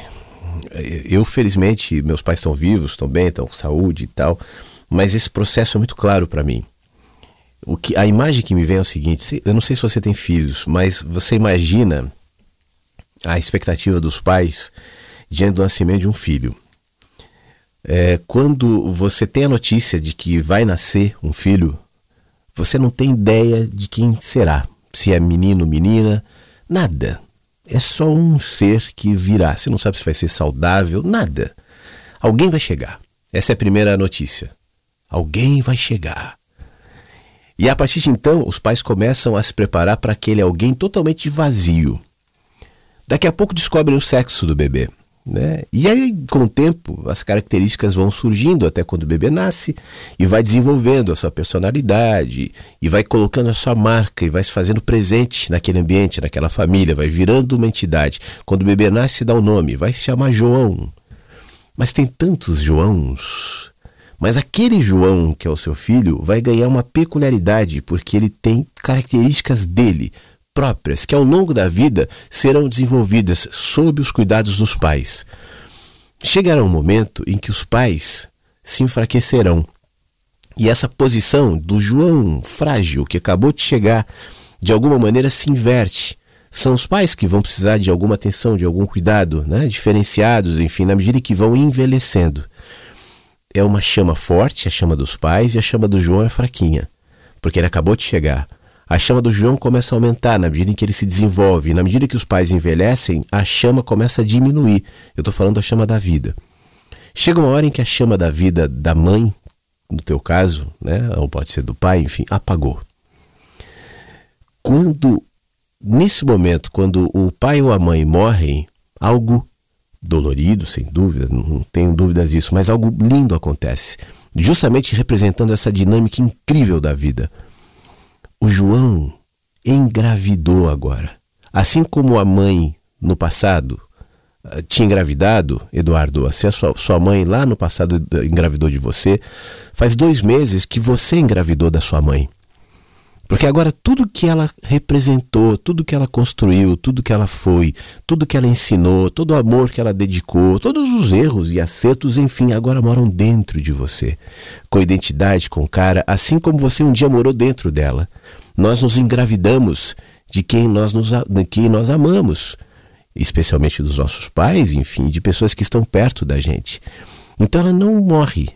eu, felizmente, meus pais estão vivos, estão bem, estão com saúde e tal. Mas esse processo é muito claro para mim. O que, a imagem que me vem é o seguinte: eu não sei se você tem filhos, mas você imagina a expectativa dos pais diante do nascimento de um filho. É, quando você tem a notícia de que vai nascer um filho, você não tem ideia de quem será. Se é menino menina, Nada. É só um ser que virá. Você não sabe se vai ser saudável, nada. Alguém vai chegar. Essa é a primeira notícia. Alguém vai chegar. E a partir de então, os pais começam a se preparar para aquele alguém totalmente vazio. Daqui a pouco descobrem o sexo do bebê. Né? E aí, com o tempo, as características vão surgindo até quando o bebê nasce e vai desenvolvendo a sua personalidade e vai colocando a sua marca e vai se fazendo presente naquele ambiente, naquela família, vai virando uma entidade. Quando o bebê nasce, dá o um nome, vai se chamar João. Mas tem tantos Joãos. Mas aquele João, que é o seu filho, vai ganhar uma peculiaridade porque ele tem características dele, próprias que ao longo da vida serão desenvolvidas sob os cuidados dos pais. Chegará um momento em que os pais se enfraquecerão. E essa posição do João frágil que acabou de chegar, de alguma maneira se inverte. São os pais que vão precisar de alguma atenção, de algum cuidado, né? diferenciados, enfim, na medida que vão envelhecendo. É uma chama forte, a chama dos pais, e a chama do João é fraquinha, porque ele acabou de chegar a chama do João começa a aumentar na medida em que ele se desenvolve. Na medida que os pais envelhecem, a chama começa a diminuir. Eu estou falando da chama da vida. Chega uma hora em que a chama da vida da mãe, no teu caso, né, ou pode ser do pai, enfim, apagou. Quando, nesse momento, quando o pai ou a mãe morrem, algo dolorido, sem dúvida, não tenho dúvidas disso, mas algo lindo acontece, justamente representando essa dinâmica incrível da vida o João engravidou agora. Assim como a mãe no passado eh, tinha engravidado, Eduardo, assim a sua, sua mãe lá no passado engravidou de você, faz dois meses que você engravidou da sua mãe. Porque agora tudo que ela representou, tudo que ela construiu, tudo que ela foi, tudo que ela ensinou, todo o amor que ela dedicou, todos os erros e acertos, enfim, agora moram dentro de você. Com identidade, com cara, assim como você um dia morou dentro dela. Nós nos engravidamos de quem nós, nos, de quem nós amamos, especialmente dos nossos pais, enfim, de pessoas que estão perto da gente. Então ela não morre,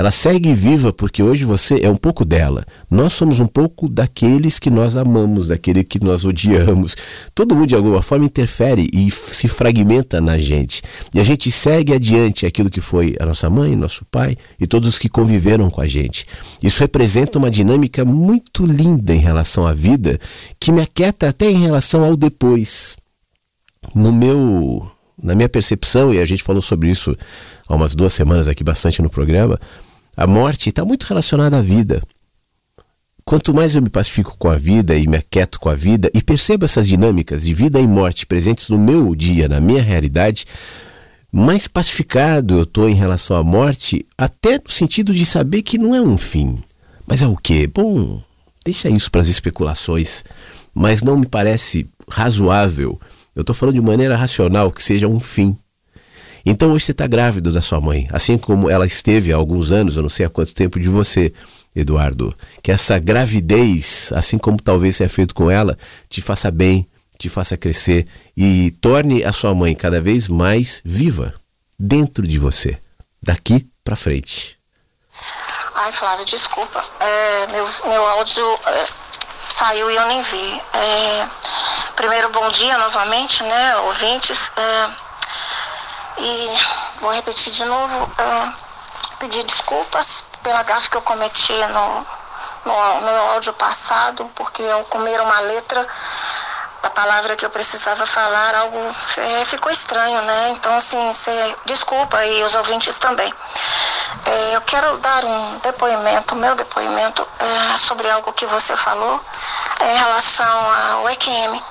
ela segue viva porque hoje você é um pouco dela. Nós somos um pouco daqueles que nós amamos, daquele que nós odiamos. Todo mundo de alguma forma interfere e se fragmenta na gente. E a gente segue adiante aquilo que foi a nossa mãe, nosso pai e todos os que conviveram com a gente. Isso representa uma dinâmica muito linda em relação à vida, que me aquieta até em relação ao depois. No meu na minha percepção, e a gente falou sobre isso há umas duas semanas aqui bastante no programa, a morte está muito relacionada à vida. Quanto mais eu me pacifico com a vida e me aquieto com a vida e percebo essas dinâmicas de vida e morte presentes no meu dia, na minha realidade, mais pacificado eu estou em relação à morte, até no sentido de saber que não é um fim. Mas é o quê? Bom, deixa isso para as especulações, mas não me parece razoável eu estou falando de maneira racional que seja um fim. Então hoje você está grávido da sua mãe, assim como ela esteve há alguns anos, eu não sei há quanto tempo de você, Eduardo. Que essa gravidez, assim como talvez seja feito com ela, te faça bem, te faça crescer e torne a sua mãe cada vez mais viva dentro de você, daqui para frente. Ai, Flávio, desculpa. É, meu, meu áudio é, saiu e eu nem vi. É, Primeiro, bom dia novamente, né, ouvintes. É, e vou repetir de novo, pedir desculpas pela gafe que eu cometi no, no, no áudio passado, porque ao comer uma letra da palavra que eu precisava falar, algo é, ficou estranho, né? Então, assim, cê, desculpa e os ouvintes também. É, eu quero dar um depoimento, meu depoimento, é, sobre algo que você falou em relação ao EQM.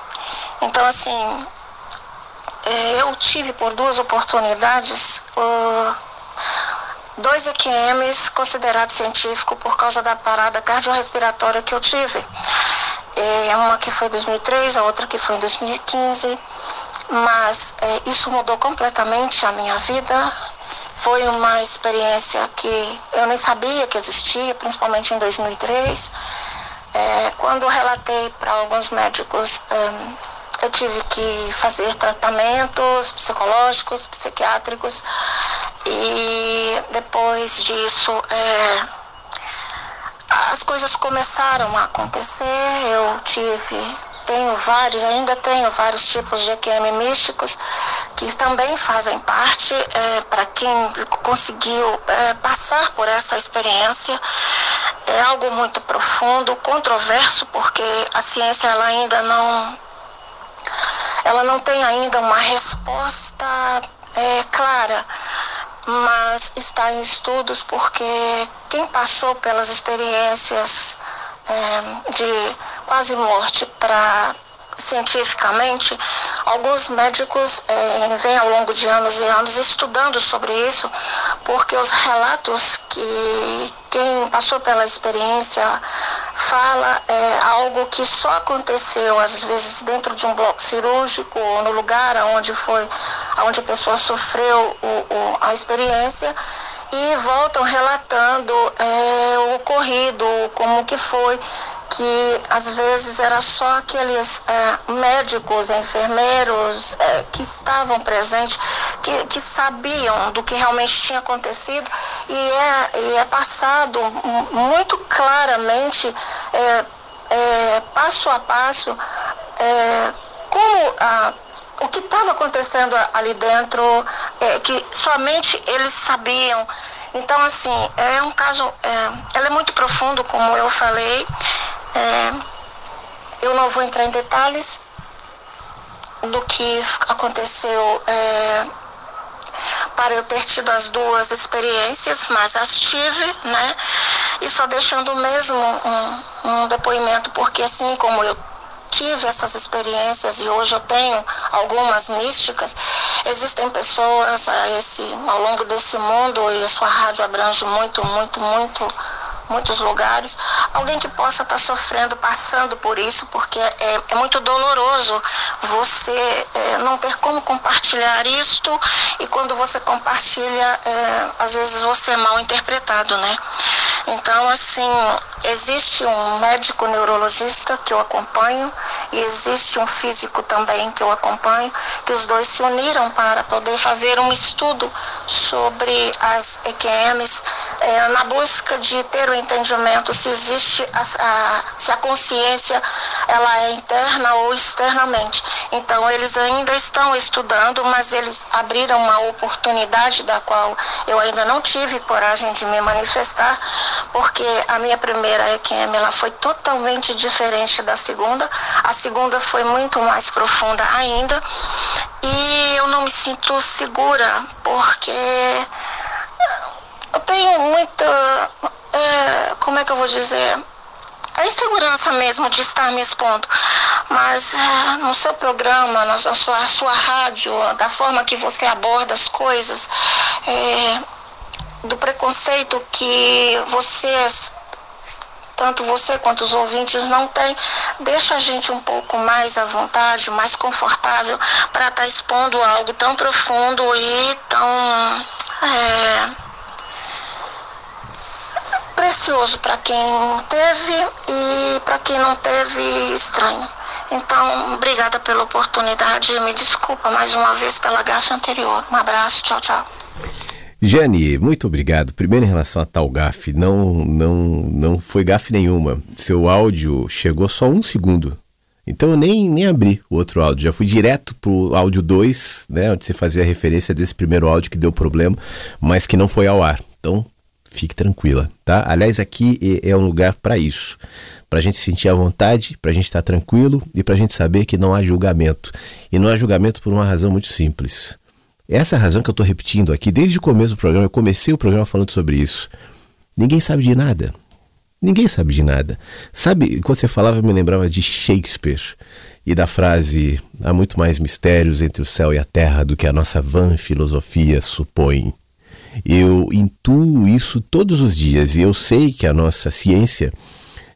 Então, assim, eu tive por duas oportunidades dois EQMs considerados científicos por causa da parada cardiorrespiratória que eu tive. É, uma que foi em 2003, a outra que foi em 2015. Mas é, isso mudou completamente a minha vida. Foi uma experiência que eu nem sabia que existia, principalmente em 2003. É, quando relatei para alguns médicos é, eu tive que fazer tratamentos psicológicos, psiquiátricos e depois disso é, as coisas começaram a acontecer. Eu tive tenho vários, ainda tenho vários tipos de EQM místicos que também fazem parte é, para quem conseguiu é, passar por essa experiência. É algo muito profundo, controverso, porque a ciência ela ainda não ela não tem ainda uma resposta é, clara, mas está em estudos porque quem passou pelas experiências é, de quase morte para cientificamente, alguns médicos é, vêm ao longo de anos e anos estudando sobre isso, porque os relatos que quem passou pela experiência fala é algo que só aconteceu às vezes dentro de um bloco cirúrgico ou no lugar onde foi, onde a pessoa sofreu o, o, a experiência e voltam relatando é, o ocorrido, como que foi, que às vezes era só aqueles é, médicos, enfermeiros é, que estavam presentes, que, que sabiam do que realmente tinha acontecido e é, e é passado muito claramente, é, é, passo a passo, é, como a o que estava acontecendo ali dentro, é, que somente eles sabiam. Então, assim, é um caso, é, ela é muito profundo, como eu falei. É, eu não vou entrar em detalhes do que aconteceu é, para eu ter tido as duas experiências, mas as tive, né? E só deixando mesmo um, um depoimento, porque assim como eu tive essas experiências e hoje eu tenho algumas místicas, existem pessoas a esse, ao longo desse mundo, e a sua rádio abrange muito, muito, muito muitos lugares, alguém que possa estar tá sofrendo, passando por isso, porque é, é muito doloroso você é, não ter como compartilhar isto e quando você compartilha, é, às vezes você é mal interpretado, né? Então, assim, existe um médico neurologista que eu acompanho e existe um físico também que eu acompanho, que os dois se uniram para poder fazer um estudo sobre as EQMs, é, na busca de ter o entendimento se existe a, a, se a consciência ela é interna ou externamente. Então, eles ainda estão estudando, mas eles abriram uma oportunidade da qual eu ainda não tive coragem de me manifestar porque a minha primeira EQM ela foi totalmente diferente da segunda. A segunda foi muito mais profunda ainda e eu não me sinto segura porque eu tenho muita, é, como é que eu vou dizer, a insegurança mesmo de estar me expondo. Mas é, no seu programa, na sua, sua rádio, da forma que você aborda as coisas, é, do preconceito que vocês, tanto você quanto os ouvintes, não têm, deixa a gente um pouco mais à vontade, mais confortável para estar tá expondo algo tão profundo e tão é, precioso para quem teve e para quem não teve estranho. Então, obrigada pela oportunidade. Me desculpa mais uma vez pela gafe anterior. Um abraço, tchau, tchau. Jane, muito obrigado. Primeiro em relação a tal gafe, não, não, não foi gafe nenhuma. Seu áudio chegou só um segundo. Então eu nem, nem abri o outro áudio, já fui direto pro áudio 2, né, onde você fazia referência desse primeiro áudio que deu problema, mas que não foi ao ar. Então fique tranquila, tá? Aliás, aqui é, um lugar para isso, para a gente sentir à vontade, para a gente estar tá tranquilo e para a gente saber que não há julgamento. E não há julgamento por uma razão muito simples. Essa é razão que eu estou repetindo aqui desde o começo do programa. Eu comecei o programa falando sobre isso. Ninguém sabe de nada. Ninguém sabe de nada. Sabe, quando você falava, eu me lembrava de Shakespeare e da frase: há muito mais mistérios entre o céu e a terra do que a nossa vã filosofia supõe. Eu intuo isso todos os dias e eu sei que a nossa ciência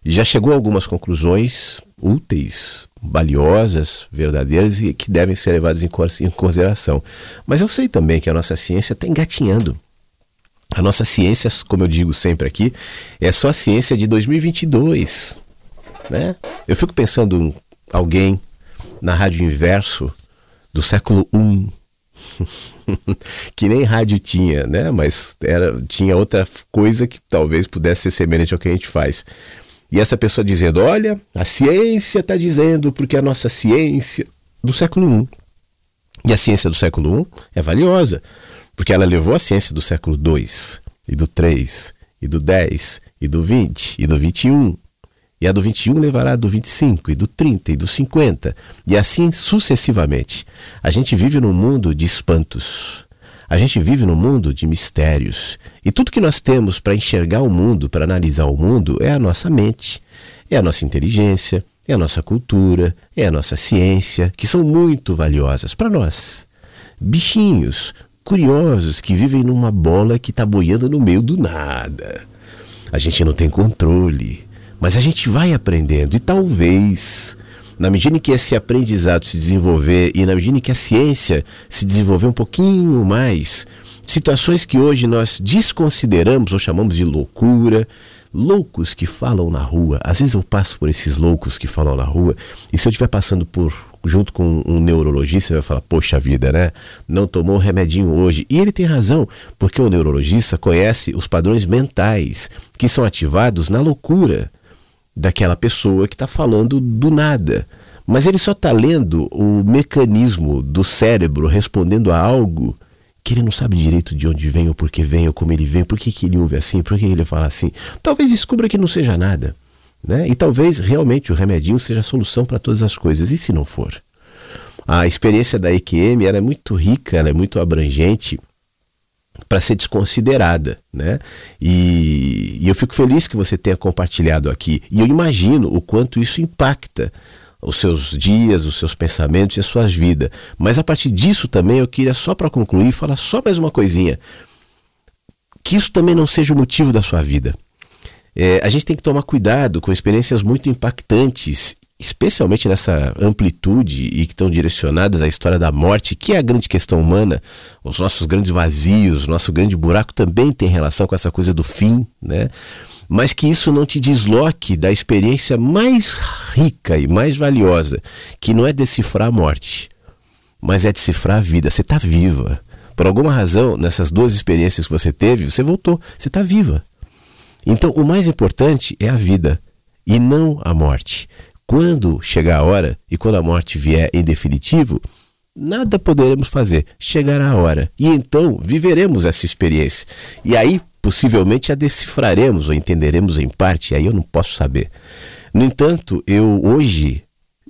já chegou a algumas conclusões úteis, valiosas, verdadeiras e que devem ser levadas em consideração. Mas eu sei também que a nossa ciência está engatinhando. A nossa ciência, como eu digo sempre aqui, é só a ciência de 2022. Né? Eu fico pensando alguém na rádio inverso do século I, que nem rádio tinha, né? Mas era, tinha outra coisa que talvez pudesse ser semelhante ao que a gente faz. E essa pessoa dizendo: olha, a ciência está dizendo porque a nossa ciência do século I. E a ciência do século I é valiosa, porque ela levou a ciência do século II, e do 3, e do 10, e do 20, e do 21. E a do 21 levará do 25, e do 30, e do 50, e assim sucessivamente. A gente vive num mundo de espantos. A gente vive num mundo de mistérios. E tudo que nós temos para enxergar o mundo, para analisar o mundo, é a nossa mente, é a nossa inteligência, é a nossa cultura, é a nossa ciência, que são muito valiosas para nós. Bichinhos curiosos que vivem numa bola que está boiando no meio do nada. A gente não tem controle, mas a gente vai aprendendo e talvez, na medida em que esse aprendizado se desenvolver e na medida em que a ciência se desenvolver um pouquinho mais, situações que hoje nós desconsideramos ou chamamos de loucura, loucos que falam na rua. Às vezes eu passo por esses loucos que falam na rua, e se eu estiver passando por junto com um neurologista, vai falar: "Poxa vida, né? Não tomou remedinho hoje". E ele tem razão, porque o neurologista conhece os padrões mentais que são ativados na loucura daquela pessoa que está falando do nada. Mas ele só está lendo o mecanismo do cérebro respondendo a algo que ele não sabe direito de onde vem, ou por que vem, ou como ele vem, por que, que ele ouve assim, por que ele fala assim. Talvez descubra que não seja nada. Né? E talvez realmente o remedinho seja a solução para todas as coisas. E se não for? A experiência da EQM é muito rica, é muito abrangente para ser desconsiderada, né? E, e eu fico feliz que você tenha compartilhado aqui. E eu imagino o quanto isso impacta os seus dias, os seus pensamentos e as suas vidas. Mas a partir disso também eu queria só para concluir falar só mais uma coisinha. Que isso também não seja o motivo da sua vida. É, a gente tem que tomar cuidado com experiências muito impactantes, especialmente nessa amplitude e que estão direcionadas à história da morte, que é a grande questão humana, os nossos grandes vazios, nosso grande buraco também tem relação com essa coisa do fim, né? mas que isso não te desloque da experiência mais rica e mais valiosa, que não é decifrar a morte, mas é decifrar a vida. Você está viva. Por alguma razão, nessas duas experiências que você teve, você voltou, você está viva. Então, o mais importante é a vida e não a morte. Quando chegar a hora e quando a morte vier em definitivo, nada poderemos fazer. Chegará a hora e então viveremos essa experiência. E aí possivelmente a decifraremos ou entenderemos em parte, aí eu não posso saber. No entanto, eu hoje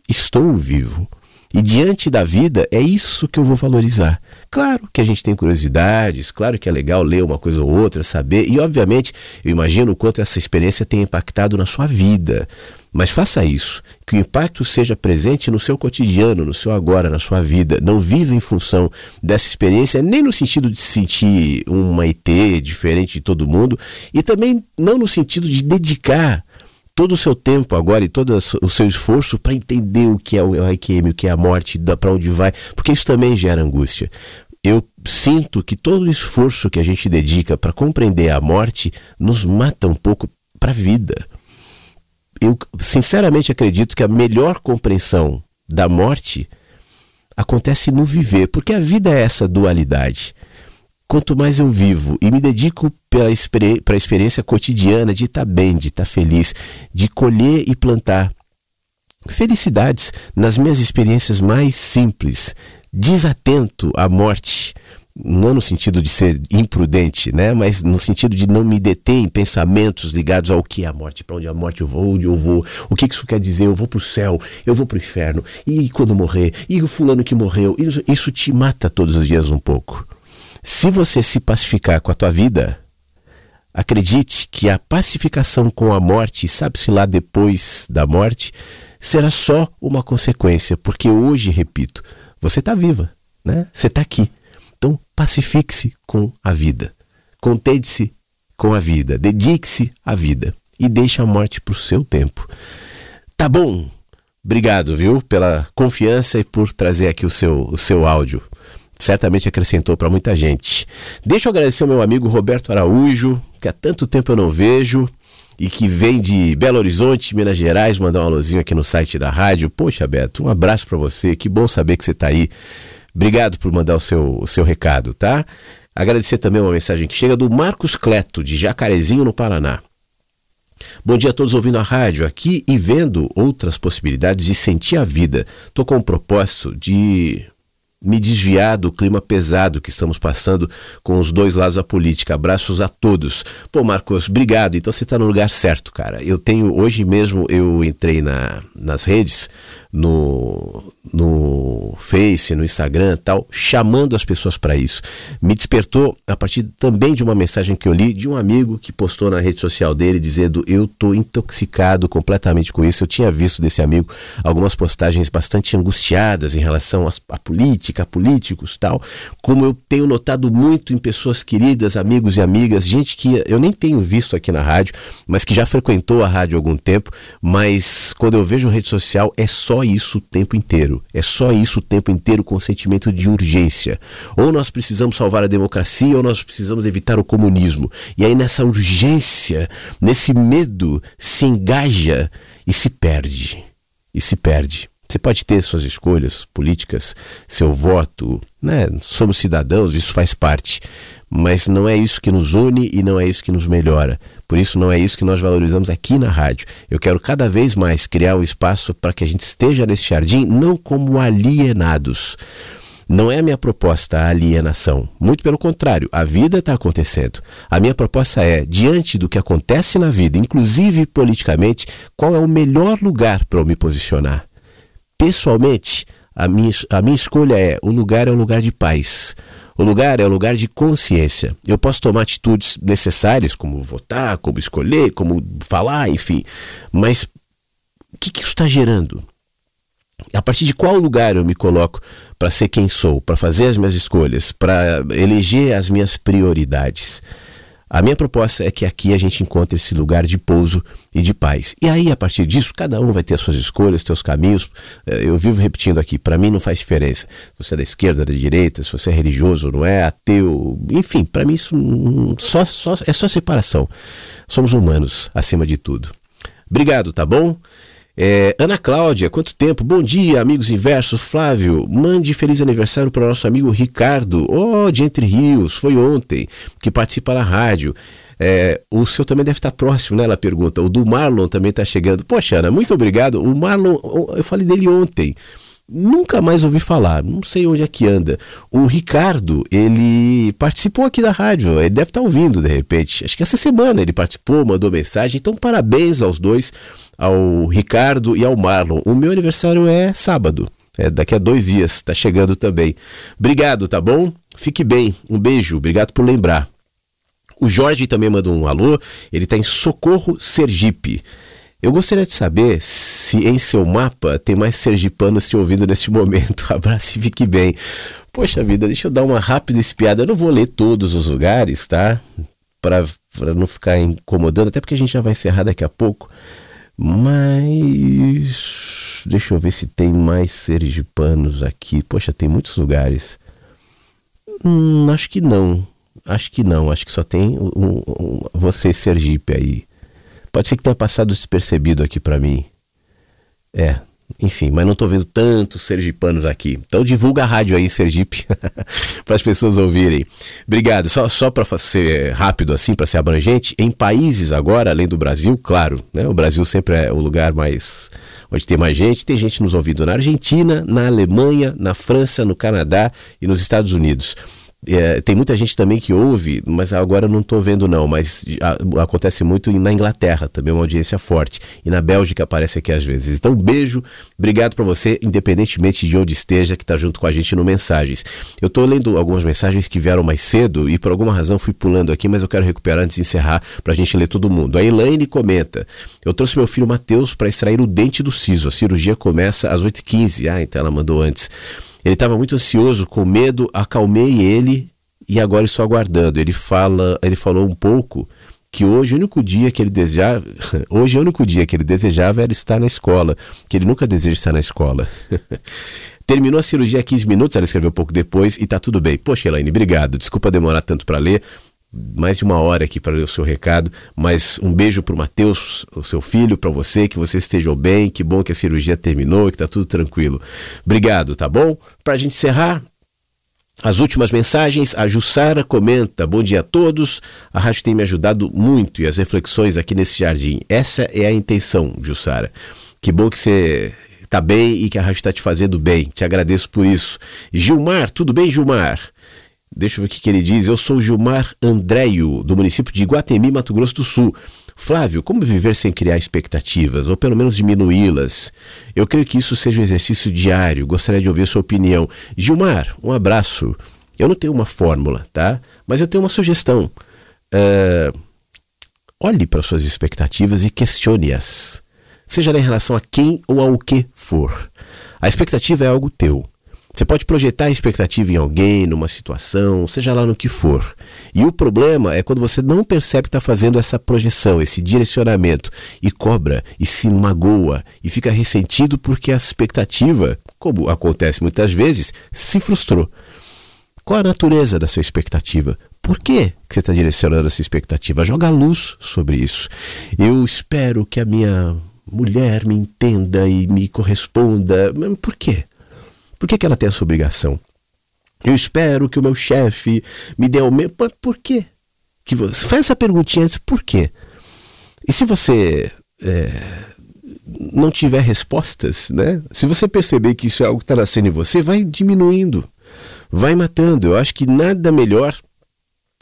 estou vivo. E diante da vida, é isso que eu vou valorizar. Claro que a gente tem curiosidades, claro que é legal ler uma coisa ou outra, saber, e obviamente eu imagino o quanto essa experiência tem impactado na sua vida. Mas faça isso, que o impacto seja presente no seu cotidiano, no seu agora, na sua vida. Não viva em função dessa experiência, nem no sentido de se sentir uma IT diferente de todo mundo, e também não no sentido de dedicar todo o seu tempo agora e todo o seu esforço para entender o que é o IQM, o que é a morte, para onde vai, porque isso também gera angústia. Eu sinto que todo o esforço que a gente dedica para compreender a morte nos mata um pouco para a vida eu sinceramente acredito que a melhor compreensão da morte acontece no viver, porque a vida é essa dualidade. Quanto mais eu vivo e me dedico para a experiência cotidiana de estar bem, de estar feliz, de colher e plantar felicidades nas minhas experiências mais simples, desatento à morte, não no sentido de ser imprudente, né? mas no sentido de não me deter em pensamentos ligados ao que é a morte, para onde a morte eu vou, onde eu vou, o que isso quer dizer, eu vou para o céu, eu vou para o inferno, e quando morrer, e o fulano que morreu, isso te mata todos os dias um pouco. Se você se pacificar com a tua vida, acredite que a pacificação com a morte, sabe-se lá depois da morte, será só uma consequência, porque hoje, repito, você está viva, né? Você está aqui. Então, pacifique-se com a vida. Contente-se com a vida. Dedique-se à vida. E deixe a morte para o seu tempo. Tá bom? Obrigado, viu, pela confiança e por trazer aqui o seu, o seu áudio. Certamente acrescentou para muita gente. Deixa eu agradecer ao meu amigo Roberto Araújo, que há tanto tempo eu não vejo e que vem de Belo Horizonte, Minas Gerais, mandar um alôzinho aqui no site da rádio. Poxa, Beto, um abraço para você. Que bom saber que você está aí Obrigado por mandar o seu, o seu recado, tá? Agradecer também uma mensagem que chega do Marcos Cleto, de Jacarezinho, no Paraná. Bom dia a todos ouvindo a rádio aqui e vendo outras possibilidades de sentir a vida. Tô com o propósito de me desviar do clima pesado que estamos passando com os dois lados da política. Abraços a todos. Pô, Marcos, obrigado. Então você está no lugar certo, cara. Eu tenho, hoje mesmo eu entrei na, nas redes no, no Face, no Instagram tal, chamando as pessoas para isso. Me despertou a partir também de uma mensagem que eu li de um amigo que postou na rede social dele dizendo: Eu tô intoxicado completamente com isso. Eu tinha visto desse amigo algumas postagens bastante angustiadas em relação à política, a políticos tal. Como eu tenho notado muito em pessoas queridas, amigos e amigas, gente que eu nem tenho visto aqui na rádio, mas que já frequentou a rádio há algum tempo, mas quando eu vejo rede social é só isso o tempo inteiro. É só isso o tempo inteiro com sentimento de urgência. Ou nós precisamos salvar a democracia ou nós precisamos evitar o comunismo. E aí nessa urgência, nesse medo, se engaja e se perde. E se perde. Você pode ter suas escolhas políticas, seu voto, né? Somos cidadãos, isso faz parte. Mas não é isso que nos une e não é isso que nos melhora. Por isso, não é isso que nós valorizamos aqui na rádio. Eu quero cada vez mais criar um espaço para que a gente esteja nesse jardim, não como alienados. Não é a minha proposta a alienação. Muito pelo contrário, a vida está acontecendo. A minha proposta é, diante do que acontece na vida, inclusive politicamente, qual é o melhor lugar para eu me posicionar? Pessoalmente, a minha, a minha escolha é: o lugar é um lugar de paz. O lugar é o lugar de consciência. Eu posso tomar atitudes necessárias, como votar, como escolher, como falar, enfim. Mas o que, que isso está gerando? A partir de qual lugar eu me coloco para ser quem sou, para fazer as minhas escolhas, para eleger as minhas prioridades? A minha proposta é que aqui a gente encontre esse lugar de pouso e de paz. E aí, a partir disso, cada um vai ter as suas escolhas, seus caminhos. Eh, eu vivo repetindo aqui, para mim não faz diferença. Se você é da esquerda, da direita, se você é religioso, não é, ateu, enfim, para mim isso só, só, é só separação. Somos humanos, acima de tudo. Obrigado, tá bom? É, Ana Cláudia, quanto tempo? Bom dia, amigos inversos. Flávio, mande feliz aniversário para o nosso amigo Ricardo, oh, de Entre Rios, foi ontem, que participa na rádio. É, o seu também deve estar próximo, né? Ela pergunta. O do Marlon também está chegando. Poxa, Ana, muito obrigado. O Marlon, eu falei dele ontem. Nunca mais ouvi falar, não sei onde é que anda. O Ricardo, ele participou aqui da rádio, ele deve estar ouvindo de repente. Acho que essa semana ele participou, mandou mensagem. Então, parabéns aos dois, ao Ricardo e ao Marlon. O meu aniversário é sábado, é daqui a dois dias, está chegando também. Obrigado, tá bom? Fique bem, um beijo, obrigado por lembrar. O Jorge também mandou um alô, ele está em Socorro, Sergipe. Eu gostaria de saber se em seu mapa tem mais sergipanos te ouvindo neste momento. Abraço e fique bem. Poxa vida, deixa eu dar uma rápida espiada. Eu não vou ler todos os lugares, tá? Para não ficar incomodando, até porque a gente já vai encerrar daqui a pouco. Mas deixa eu ver se tem mais sergipanos aqui. Poxa, tem muitos lugares. Hum, acho que não. Acho que não. Acho que só tem um, um, você, Sergipe, aí. Pode ser que tenha passado despercebido aqui para mim. É, enfim, mas não estou vendo tantos sergipanos aqui. Então divulga a rádio aí Sergipe para as pessoas ouvirem. Obrigado. Só, só para ser rápido assim, para ser abrangente, em países agora, além do Brasil, claro, né? O Brasil sempre é o lugar mais onde tem mais gente. Tem gente nos ouvindo na Argentina, na Alemanha, na França, no Canadá e nos Estados Unidos. É, tem muita gente também que ouve, mas agora não estou vendo não, mas a, acontece muito na Inglaterra também, uma audiência forte. E na Bélgica aparece aqui às vezes. Então, um beijo, obrigado para você, independentemente de onde esteja, que está junto com a gente no Mensagens. Eu estou lendo algumas mensagens que vieram mais cedo e por alguma razão fui pulando aqui, mas eu quero recuperar antes de encerrar para a gente ler todo mundo. A Elaine comenta: Eu trouxe meu filho Matheus para extrair o dente do siso. A cirurgia começa às 8h15. Ah, então ela mandou antes. Ele estava muito ansioso, com medo, acalmei ele e agora estou aguardando. Ele fala, ele falou um pouco que hoje o único dia que ele desejava, hoje o único dia que ele desejava era estar na escola, que ele nunca deseja estar na escola. Terminou a cirurgia há 15 minutos, ela escreveu um pouco depois e tá tudo bem. Poxa, Elaine, obrigado. Desculpa demorar tanto para ler, mais de uma hora aqui para ler o seu recado, mas um beijo para o Matheus, o seu filho, para você, que você esteja bem, que bom que a cirurgia terminou, que está tudo tranquilo. Obrigado, tá bom? Para a gente encerrar, As últimas mensagens, a Jussara comenta: Bom dia a todos. A rádio tem me ajudado muito e as reflexões aqui nesse jardim. Essa é a intenção, Jussara. Que bom que você está bem e que a rádio está te fazendo bem. Te agradeço por isso. Gilmar, tudo bem, Gilmar? Deixa eu ver o que ele diz. Eu sou Gilmar Andréio, do município de Guatemi, Mato Grosso do Sul. Flávio, como viver sem criar expectativas, ou pelo menos diminuí-las? Eu creio que isso seja um exercício diário. Gostaria de ouvir sua opinião. Gilmar, um abraço. Eu não tenho uma fórmula, tá? Mas eu tenho uma sugestão. Uh, olhe para suas expectativas e questione-as. Seja em relação a quem ou ao que for. A expectativa é algo teu. Você pode projetar a expectativa em alguém, numa situação, seja lá no que for. E o problema é quando você não percebe que está fazendo essa projeção, esse direcionamento, e cobra, e se magoa, e fica ressentido porque a expectativa, como acontece muitas vezes, se frustrou. Qual a natureza da sua expectativa? Por que você está direcionando essa expectativa? Joga luz sobre isso. Eu espero que a minha mulher me entenda e me corresponda. Por quê? Por que, que ela tem essa obrigação? Eu espero que o meu chefe me dê aumento. Por quê? Que você... Faz essa perguntinha antes, por quê? E se você é, não tiver respostas, né? Se você perceber que isso é algo que está nascendo em você, vai diminuindo, vai matando. Eu acho que nada melhor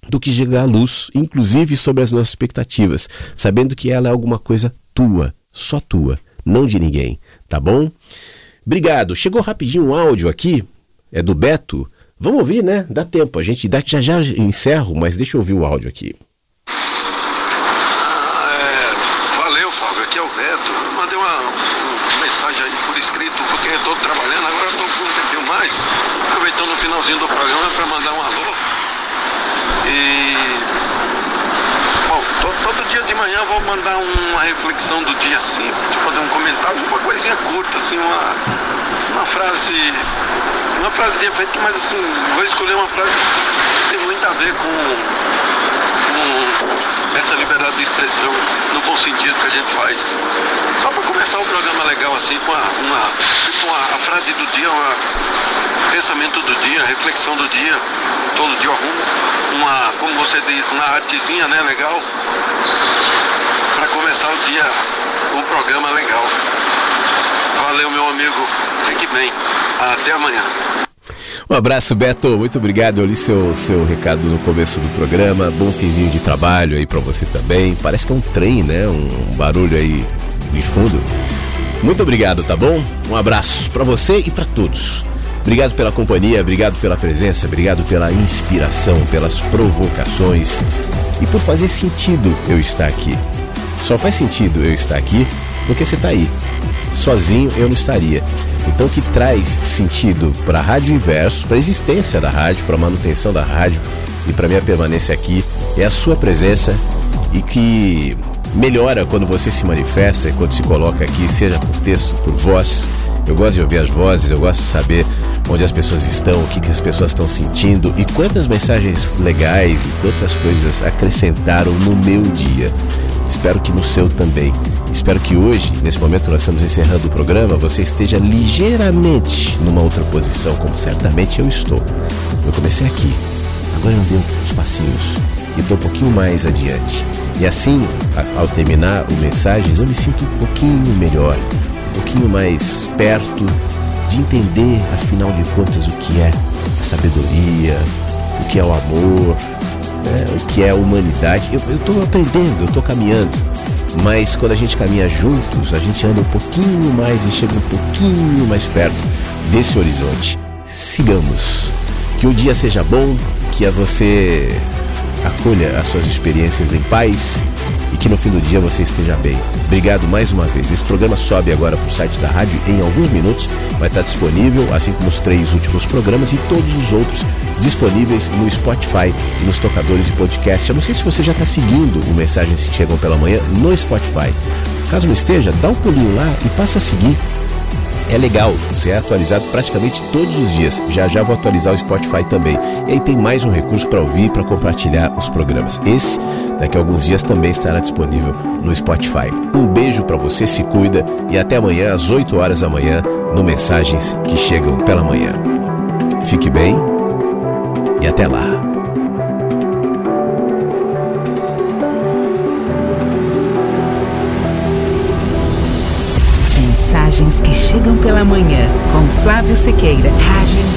do que chegar à luz, inclusive sobre as nossas expectativas, sabendo que ela é alguma coisa tua, só tua, não de ninguém, tá bom? Obrigado. Chegou rapidinho um áudio aqui, é do Beto. Vamos ouvir, né? Dá tempo. A gente dá, já já encerro, mas deixa eu ouvir o áudio aqui. Ah, é, valeu, Fábio. Aqui é o Beto. Mandei uma, uma mensagem aí por escrito, porque estou trabalhando, agora estou com um tempinho mais. Aproveitando no finalzinho do programa para mandar um alô. E Todo dia de manhã eu vou mandar uma reflexão do dia simples, tipo fazer um comentário, uma coisinha curta, assim, uma, uma frase, uma frase de efeito, mas assim, vou escolher uma frase que tem muito a ver com essa liberdade de expressão no bom sentido que a gente faz. Só para começar o programa legal assim, com uma, uma, a frase do dia, uma pensamento do dia, reflexão do dia, todo dia arrumo uma, como você diz, uma artezinha, né, legal, para começar o dia, o programa legal. Valeu, meu amigo. Fique bem. Até amanhã. Um abraço, Beto. Muito obrigado. Eu li seu, seu recado no começo do programa. Bom finzinho de trabalho aí para você também. Parece que é um trem, né? Um barulho aí de fundo. Muito obrigado, tá bom? Um abraço para você e para todos. Obrigado pela companhia, obrigado pela presença, obrigado pela inspiração, pelas provocações e por fazer sentido eu estar aqui. Só faz sentido eu estar aqui porque você está aí. Sozinho eu não estaria. Então, que traz sentido para a Rádio Inverso, para a existência da rádio, para a manutenção da rádio e para minha permanência aqui é a sua presença e que melhora quando você se manifesta e quando se coloca aqui, seja por texto, por voz. Eu gosto de ouvir as vozes, eu gosto de saber onde as pessoas estão, o que, que as pessoas estão sentindo e quantas mensagens legais e quantas coisas acrescentaram no meu dia. Espero que no seu também. Espero que hoje, nesse momento nós estamos encerrando o programa, você esteja ligeiramente numa outra posição, como certamente eu estou. Eu comecei aqui, agora eu andei uns passinhos e estou um pouquinho mais adiante. E assim, ao terminar o mensagens, eu me sinto um pouquinho melhor, um pouquinho mais perto de entender, afinal de contas, o que é a sabedoria, o que é o amor, né, o que é a humanidade. Eu estou aprendendo, eu estou caminhando. Mas quando a gente caminha juntos, a gente anda um pouquinho mais e chega um pouquinho mais perto desse horizonte. Sigamos. Que o dia seja bom, que a você acolha as suas experiências em paz e que no fim do dia você esteja bem. Obrigado mais uma vez. Esse programa sobe agora para o site da rádio em alguns minutos. Vai estar disponível, assim como os três últimos programas e todos os outros disponíveis no Spotify e nos tocadores de podcast. Eu não sei se você já está seguindo o Mensagens que Chegam pela Manhã no Spotify. Caso não esteja, dá um pulinho lá e passa a seguir é legal, você é atualizado praticamente todos os dias. Já já vou atualizar o Spotify também. E aí tem mais um recurso para ouvir para compartilhar os programas. Esse, daqui a alguns dias, também estará disponível no Spotify. Um beijo para você, se cuida e até amanhã às 8 horas da manhã no Mensagens que Chegam pela Manhã. Fique bem e até lá. Mensagens que chegam pela manhã com Flávio Sequeira, Rádio